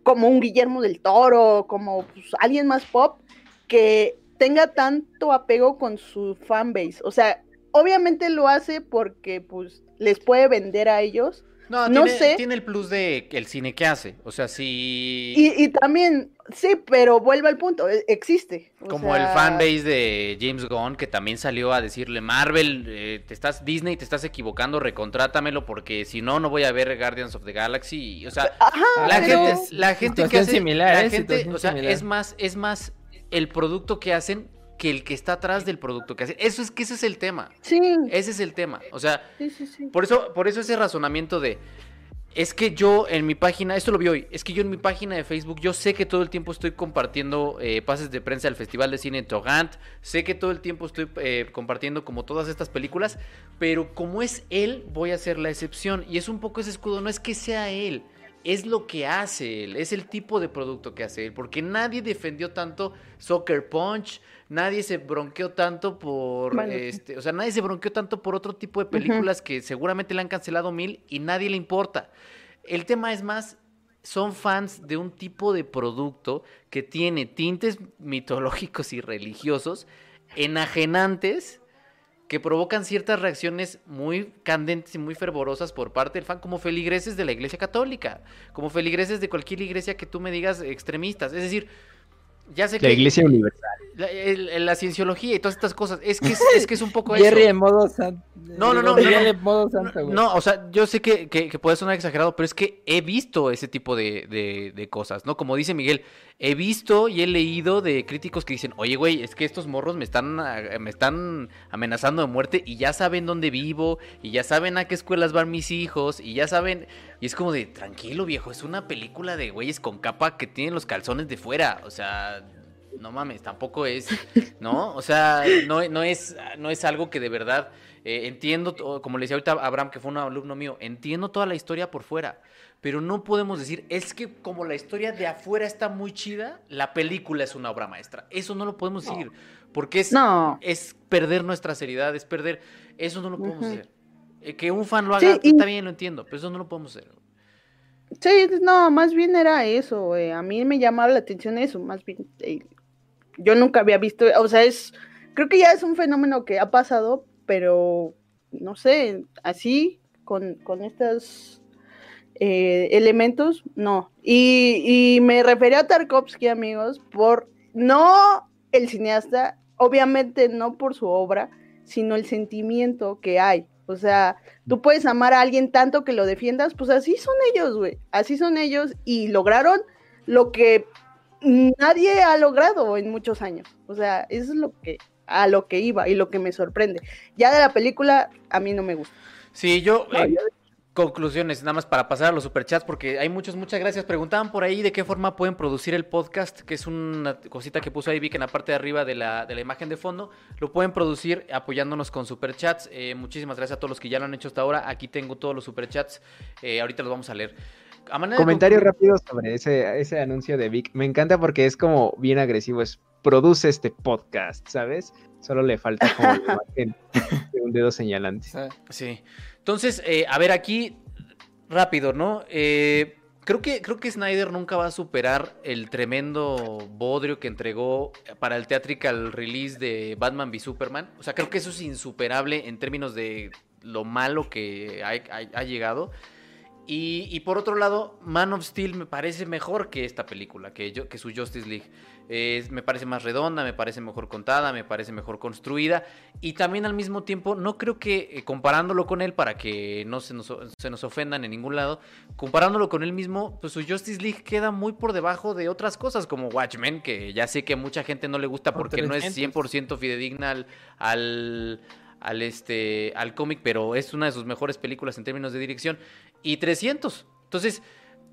como un Guillermo del Toro, como pues, alguien más pop, que tenga tanto apego con su fanbase. O sea, obviamente lo hace porque pues les puede vender a ellos. No, no tiene, sé. tiene el plus de el cine que hace. O sea, si. Y, y también, sí, pero vuelve al punto, e- existe. O Como sea, el fanbase de James Gunn, que también salió a decirle, Marvel, eh, te estás, Disney, te estás equivocando, recontrátamelo, porque si no, no voy a ver Guardians of the Galaxy. O sea, Ajá, la pero- gente, la gente que hace, similar, la ¿eh? gente, o sea, similar. es más, es más el producto que hacen que el que está atrás del producto que hacen. Eso es que ese es el tema. Sí, Ese es el tema. O sea, sí, sí, sí. por eso, por eso ese razonamiento de Es que yo en mi página, esto lo vi hoy, es que yo en mi página de Facebook, yo sé que todo el tiempo estoy compartiendo eh, pases de prensa del Festival de Cine Togant, sé que todo el tiempo estoy eh, compartiendo como todas estas películas, pero como es él, voy a hacer la excepción. Y es un poco ese escudo, no es que sea él, es lo que hace él, es el tipo de producto que hace él, porque nadie defendió tanto Soccer Punch, nadie se bronqueó tanto por, Bueno, este, o sea, nadie se bronqueó tanto por otro tipo de películas que seguramente le han cancelado mil y nadie le importa. El tema es más, son fans de un tipo de producto que tiene tintes mitológicos y religiosos enajenantes que provocan ciertas reacciones muy candentes y muy fervorosas por parte del fan, como feligreses de la Iglesia Católica, como feligreses de cualquier iglesia que tú me digas extremistas. Es decir, ya sé La que Iglesia Universal. la, el- la cienciología y todas estas cosas, es que es, es que es un poco eso. Jerry en modo santo. No, no, no, no, no. modo santo. No, o sea, yo sé que, que- que puede sonar exagerado, pero es que he visto ese tipo de, de- de cosas, ¿no? Como dice Miguel, he visto y he leído de críticos que dicen, oye, güey, es que estos morros me están, me están amenazando de muerte y ya saben dónde vivo y ya saben a qué escuelas van mis hijos y ya saben... Y es como de, tranquilo viejo, es una película de güeyes con capa que tienen los calzones de fuera, o sea... No mames, tampoco es, ¿no? O sea, no, no, es, no es algo que de verdad eh, entiendo, como le decía ahorita a Abraham, que fue un alumno mío, entiendo toda la historia por fuera, pero no podemos decir, es que como la historia de afuera está muy chida, la película es una obra maestra. Eso no lo podemos decir, porque es, No. es perder nuestra seriedad, es perder, eso no lo podemos hacer. Eh, que un fan lo haga, Sí, y- está bien, lo entiendo, pero eso no lo podemos hacer. Sí, no, más bien era eso, eh, A mí me llamaba la atención eso, más bien. eh, yo nunca había visto, o sea, es, creo que ya es un fenómeno que ha pasado, pero no sé, así, con, con estos eh, elementos, no. Y, y me refería a Tarkovsky, amigos, por no el cineasta, obviamente no por su obra, sino el sentimiento que hay. O sea, tú puedes amar a alguien tanto que lo defiendas, pues así son ellos, güey. Así son ellos y lograron lo que nadie ha logrado en muchos años. O sea, eso es lo que a lo que iba y lo que me sorprende. Ya de la película a mí no me gusta. Sí, yo, No, eh, yo- conclusiones, nada más para pasar a los superchats, porque hay muchos, muchas gracias. Preguntaban por ahí de qué forma pueden producir el podcast, que es una cosita que puso ahí Vic en la parte de arriba de la, de la imagen de fondo. Lo pueden producir apoyándonos con superchats. Eh, muchísimas gracias a todos los que ya lo han hecho hasta ahora. Aquí tengo todos los superchats. Eh, ahorita los vamos a leer. A Comentario rápido sobre ese, ese anuncio de Vic. Me encanta porque es como bien agresivo. Es produce este podcast, ¿sabes? Solo le falta como la imagen un dedo señalante. Sí. Entonces, eh, a ver, aquí, rápido, ¿no? Eh, creo, que, creo que Snyder nunca va a superar el tremendo bodrio que entregó para el theatrical release de Batman v Superman. O sea, creo que eso es insuperable en términos de lo malo que ha llegado. Y, y por otro lado, Man of Steel me parece mejor que esta película, que, yo, que su Justice League. Es- me parece más redonda, me parece mejor contada, me parece mejor construida. Y también al mismo tiempo, no creo que eh, comparándolo con él, para que no se nos, se nos ofendan en ningún lado, comparándolo con él mismo, pues su Justice League queda muy por debajo de otras cosas como Watchmen, que ya sé que a mucha gente no le gusta Por porque no es 300. 100% fidedigna al, al, al, este, al cómic, pero es una de sus mejores películas en términos de dirección. Y 300. Entonces,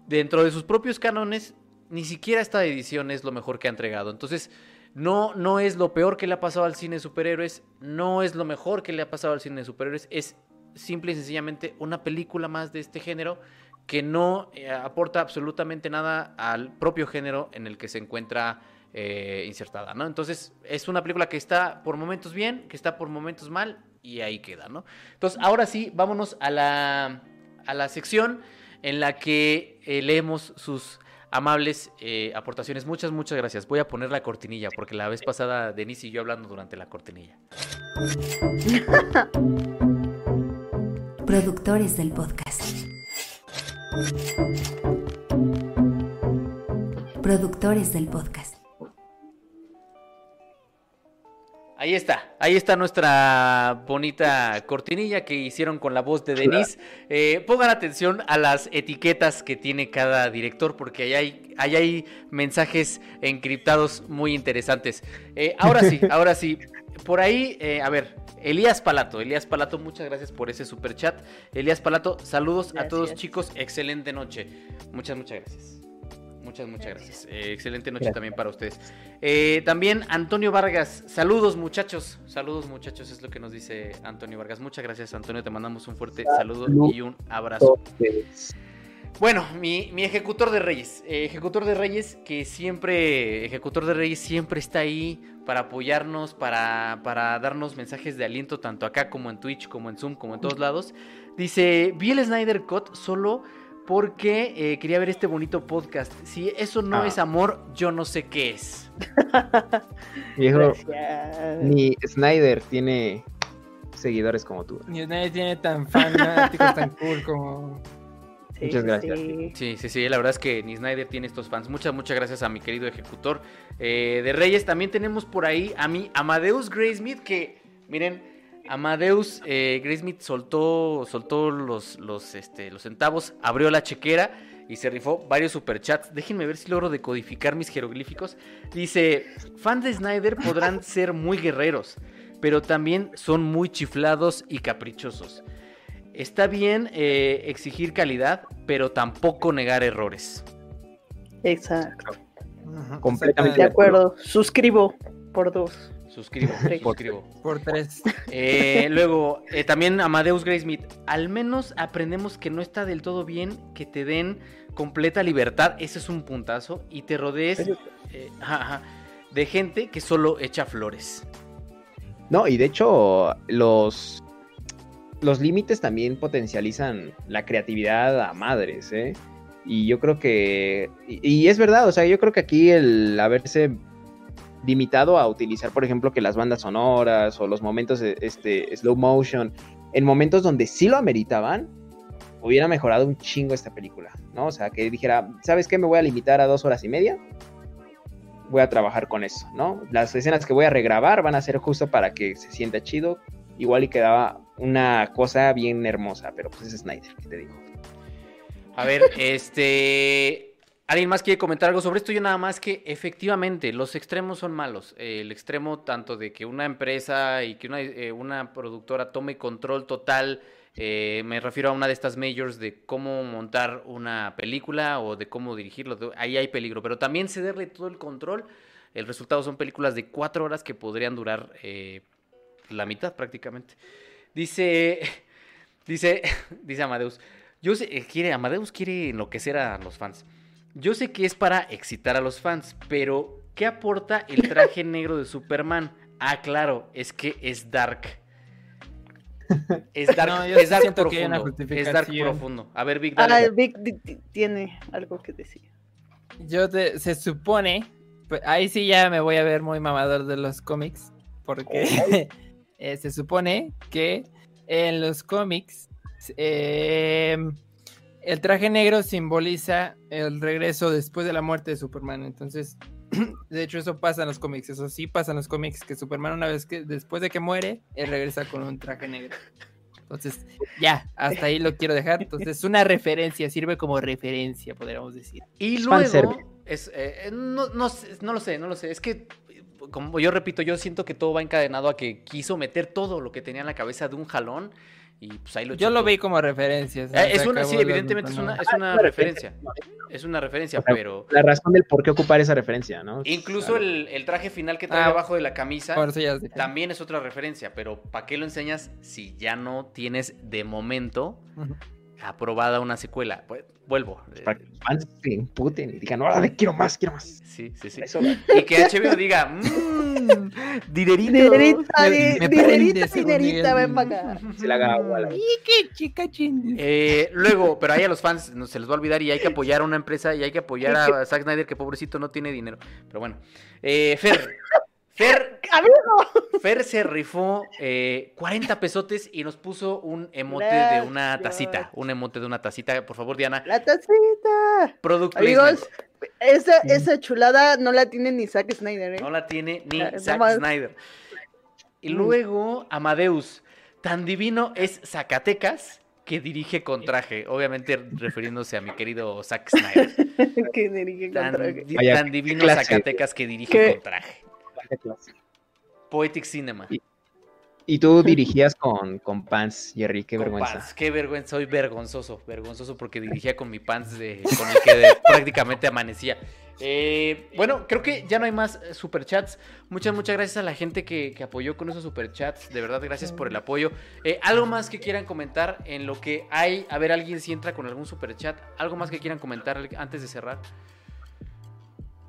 dentro de sus propios cánones, ni siquiera esta edición es lo mejor que ha entregado. Entonces, no, no es lo peor que le ha pasado al cine de superhéroes, no es lo mejor que le ha pasado al cine de superhéroes, es simple y sencillamente una película más de este género que no eh, aporta absolutamente nada al propio género en el que se encuentra eh, insertada, ¿no? Entonces, es una película que está por momentos bien, que está por momentos mal, y ahí queda, ¿no? Entonces, ahora sí, vámonos a la, a la sección en la que eh, leemos sus amables eh, aportaciones. Muchas, muchas gracias. Voy a poner la cortinilla, porque la vez pasada Denise y yo hablando durante la cortinilla. Productores del podcast. Productores del podcast. Ahí está, ahí está nuestra bonita cortinilla que hicieron con la voz de Denise. Eh, pongan atención a las etiquetas que tiene cada director porque ahí hay, ahí hay mensajes encriptados muy interesantes. Eh, ahora sí, ahora sí, por ahí, eh, a ver, Elías Palato, Elías Palato, muchas gracias por ese super chat. Elías Palato, saludos a todos chicos, excelente noche. Muchas, muchas gracias. Muchas, muchas gracias. Eh, excelente noche Gracias. también para ustedes. Eh, también Antonio Vargas, saludos muchachos, saludos muchachos, es lo que nos dice Antonio Vargas. Muchas gracias Antonio, te mandamos un fuerte saludo Salud. y un abrazo. Bueno, mi, mi ejecutor de Reyes. eh, ejecutor de Reyes que siempre, ejecutor de Reyes siempre está ahí para apoyarnos, para, para darnos mensajes de aliento, tanto acá como en Twitch, como en Zoom, como en todos lados. Dice, vi el Snyder Cut solo porque eh, quería ver este bonito podcast. Si eso no Ah. es amor, yo no sé qué es. Viejo, ni Snyder tiene seguidores como tú. Ni nadie tiene tan fanáticos tan cool como. Sí, Muchas gracias. sí. Sí, sí, sí, la verdad es que ni Snyder tiene estos fans. Muchas, muchas gracias a mi querido ejecutor eh, de Reyes. También tenemos por ahí a mi Amadeus Graysmith, que miren, Amadeus eh, Graysmith soltó, soltó los, los, este, los centavos, abrió la chequera y se rifó varios superchats. Déjenme ver si logro decodificar mis jeroglíficos. Dice, fans de Snyder podrán ser muy guerreros, pero también son muy chiflados y caprichosos. Está bien eh, exigir calidad, pero tampoco negar errores. Exacto. Completamente De acuerdo. Suscribo por dos. Suscribo, suscribo. Por tres. Eh, luego, eh, también Amadeus Graysmith. Al menos aprendemos que no está del todo bien que te den completa libertad. Ese es un puntazo. Y te rodees eh, ajá, ajá, de gente que solo echa flores. No, y de hecho, los, los límites también potencializan la creatividad a madres, ¿eh? Y yo creo que. Y, y es verdad, o sea, yo creo que aquí el haberse limitado a utilizar, por ejemplo, que las bandas sonoras o los momentos de este, slow motion, en momentos donde sí lo ameritaban, hubiera mejorado un chingo esta película, ¿no? O sea, que dijera, ¿sabes qué? Me voy a limitar a dos horas y media. Voy a trabajar con eso, ¿no? Las escenas que voy a regrabar van a ser justo para que se sienta chido. Igual y quedaba una cosa bien hermosa, pero pues es Snyder, ¿qué te digo? A ver, este. ¿Alguien más quiere comentar algo sobre esto? Yo nada más que efectivamente los extremos son malos. El extremo tanto de que una empresa y que una, eh, productora tome control total, eh, me refiero a una de estas majors de cómo montar una película o de cómo dirigirlo, ahí hay peligro. Pero también cederle todo el control. El resultado son películas de cuatro horas que podrían durar eh, la mitad prácticamente. Dice, dice, dice Amadeus. Yo sé, quiere, Amadeus quiere enloquecer a los fans. Yo sé que es para excitar a los fans, pero ¿qué aporta el traje negro de Superman? Ah, claro, es que es dark. Es dark, No, yo es dark siento que hay una profundo. Es dark profundo. A ver, Big, Ah, dale. Vic di- di- tiene algo que decir. Yo te- se supone, pues, ahí sí ya me voy a ver muy mamador de los cómics, porque eh, se supone que en los cómics eh, el traje negro simboliza el regreso después de la muerte de Superman. Entonces, de hecho eso pasa en los cómics, eso sí pasa en los cómics, que Superman una vez que después de que muere, él regresa con un traje negro. Entonces, ya, hasta ahí lo quiero dejar. Entonces, es una referencia, sirve como referencia, podríamos decir. Y luego, es, eh, no, no, sé, no lo sé, no lo sé. Es que, como yo repito, yo siento que todo va encadenado a que quiso meter todo lo que tenía en la cabeza de un jalón y pues ahí lo Yo lo vi como referencia. Eh, es una, sí, evidentemente es una, ¿no? es una referencia. Es una referencia, O sea, pero La razón del por qué ocupar esa referencia, ¿no? incluso Claro. el, el traje final que trae Ah, abajo de la camisa ya también es otra referencia, pero ¿para qué lo enseñas si ya no tienes de momento. Aprobada una secuela? Pues, vuelvo. Para que los fans se imputen y digan, órale, quiero más, quiero más. Sí, sí, sí. Eso, Y que HBO diga, mmm, dinerito. Dinerita, Me- di- me dinerita, dinerita, ven para acá. se la haga agua a la- ¡Y qué chica chin! Eh, luego, pero ahí a los fans no se les va a olvidar y hay que apoyar a una empresa y hay que apoyar a Zack Snyder, que pobrecito no tiene dinero. Pero bueno. Eh, Fer, Fer, Amigo. Fer se rifó eh, 40 pesotes y nos puso un emote de una tacita. Un emote de una tacita. Por favor, Diana. La tacita. Product. Amigos, esa, esa chulada no la tiene ni Zack Snyder, ¿eh? No la tiene ni Zack nomás- Snyder. Y Mm. luego Amadeus. Tan divino es Zacatecas que dirige con traje. Obviamente refiriéndose a mi querido Zack Snyder. que dirige con Tan, traje. di- tan divino clase. Zacatecas que dirige ¿Qué? con traje. Poetic Cinema. Y- Y tú dirigías con, con Pants, Jerry, qué Con vergüenza. pants, qué vergüenza, soy vergonzoso, vergonzoso porque dirigía con mi pants de, con el que de- prácticamente amanecía. Eh, bueno, creo que ya no hay más eh, superchats. Muchas, muchas gracias a la gente que, que apoyó con esos superchats. De verdad, gracias por el apoyo. Eh, algo más que quieran comentar en lo que hay. A ver, alguien si entra con algún superchat. Algo más que quieran comentar antes de cerrar.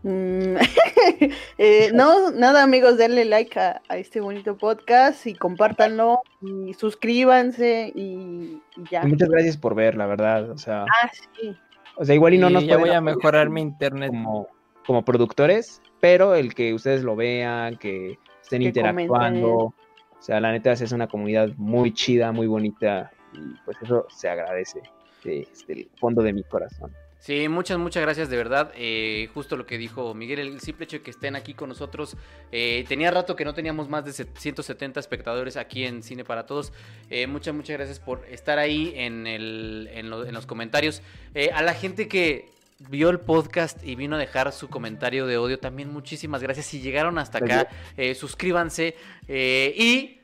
Mm, eh, no, nada amigos, denle like a, a este bonito podcast y compártanlo y suscríbanse y, y ya. Y muchas gracias por ver, la verdad. O sea, Ah, sí. o sea igual y no Y nos ya voy a mejorar mi internet. como, como productores, pero el que ustedes lo vean, que estén Que interactuando. comenten. O sea, la neta es una comunidad muy chida, muy bonita. Y pues eso se agradece desde el fondo de mi corazón. Sí, muchas, muchas gracias de verdad. Eh, justo lo que dijo Miguel, el simple hecho de que estén aquí con nosotros. eh, tenía rato que no teníamos más de 170 espectadores aquí en Cine para Todos. Eh, muchas, muchas gracias por estar ahí en, el, en, lo- en los comentarios. Eh, a la gente que vio el podcast y vino a dejar su comentario de odio, también muchísimas gracias. Si llegaron hasta acá, eh, suscríbanse. eh, y,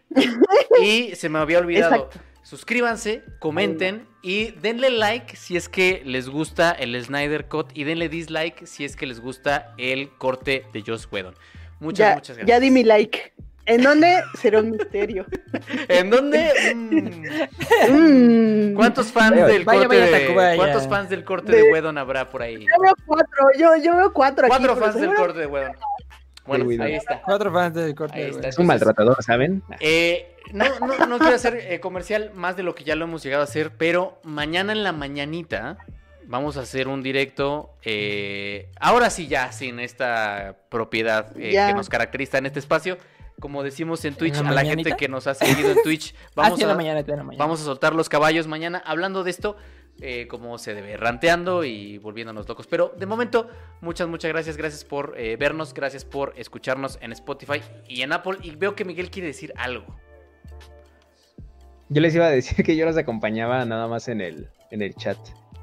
y se me había olvidado. Exacto. Suscríbanse, comenten y denle like si es que les gusta el Snyder Cut y denle dislike si es que les gusta el corte de Joss Whedon. Muchas, Ya, muchas gracias. ya di mi like. ¿En dónde? Será un misterio. ¿En dónde? Mm. Mm. ¿Cuántos fans Vaya, del corte vaya, de. ¿Cuántos fans del corte De- de Whedon habrá por ahí? Yo veo cuatro, yo, yo veo cuatro aquí. Cuatro fans del corte de Whedon. Bueno, ahí está. Cuatro fans del corte. Ahí güey. está. Es un maltratador, ¿saben? Eh, no, no, no quiero hacer eh, comercial más de lo que ya lo hemos llegado a hacer, pero mañana en la mañanita vamos a hacer un directo. eh, ahora sí, ya sin esta propiedad eh, que nos caracteriza en este espacio. Como decimos en Twitch, a la mañanita? gente que nos ha seguido en Twitch, Ah, vamos, en la a, mañana, la mañana. vamos a soltar los caballos mañana hablando de esto. Eh, como se debe, ranteando y volviéndonos locos. Pero de momento, muchas, muchas gracias. Gracias por eh, vernos, gracias por escucharnos en Spotify y en Apple. Y veo que Miguel quiere decir algo. Yo les iba a decir que yo los acompañaba nada más en el, en el chat.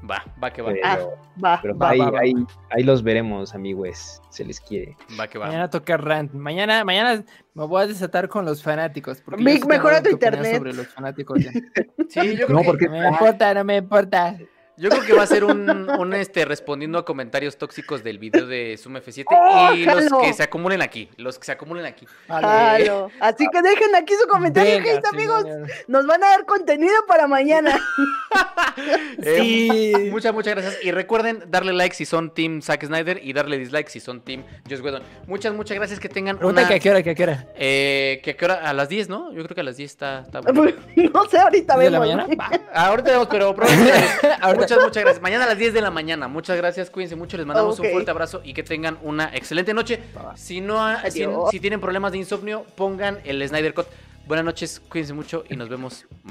Va, va que va. Pero, Ah, va, pero va, ahí, va, va. ahí, ahí los veremos, amigos. Se les quiere. Va que va. Mañana toca rant. Mañana, mañana me voy a desatar con los fanáticos. Porque tengo mejora tu internet. Sobre los fanáticos. ya. Sí, yo creo, No, que, porque No me importa, no me importa. Yo creo que va a ser un, un, este respondiendo a comentarios tóxicos del video de Zoom F7 ¡Oh, y los que se acumulen aquí, los que se acumulen aquí. Vale. Jalo. Así que dejen aquí su comentario, Venga, hate, amigos. Nos van a dar contenido para mañana. Eh, Sí. Muchas, muchas gracias. Y recuerden darle like si son Team Zack Snyder y darle dislike si son Team Joss Whedon. Muchas, muchas gracias. Que tengan Pregunta una... que a qué hora, que a qué hora. Eh, que a qué hora? A las 10, ¿no? Yo creo que a las 10 está, está bueno. no sé, ahorita ¿De la vemos. mañana? Va. Ahorita vemos, pero probablemente. Ahorita. Muchas, muchas gracias. Mañana a las 10 de la mañana. Muchas gracias. Cuídense mucho. Les mandamos un fuerte abrazo y que tengan una excelente noche. Si no si tienen problemas de insomnio, pongan el Snyder Cut. Buenas noches. Cuídense mucho y nos vemos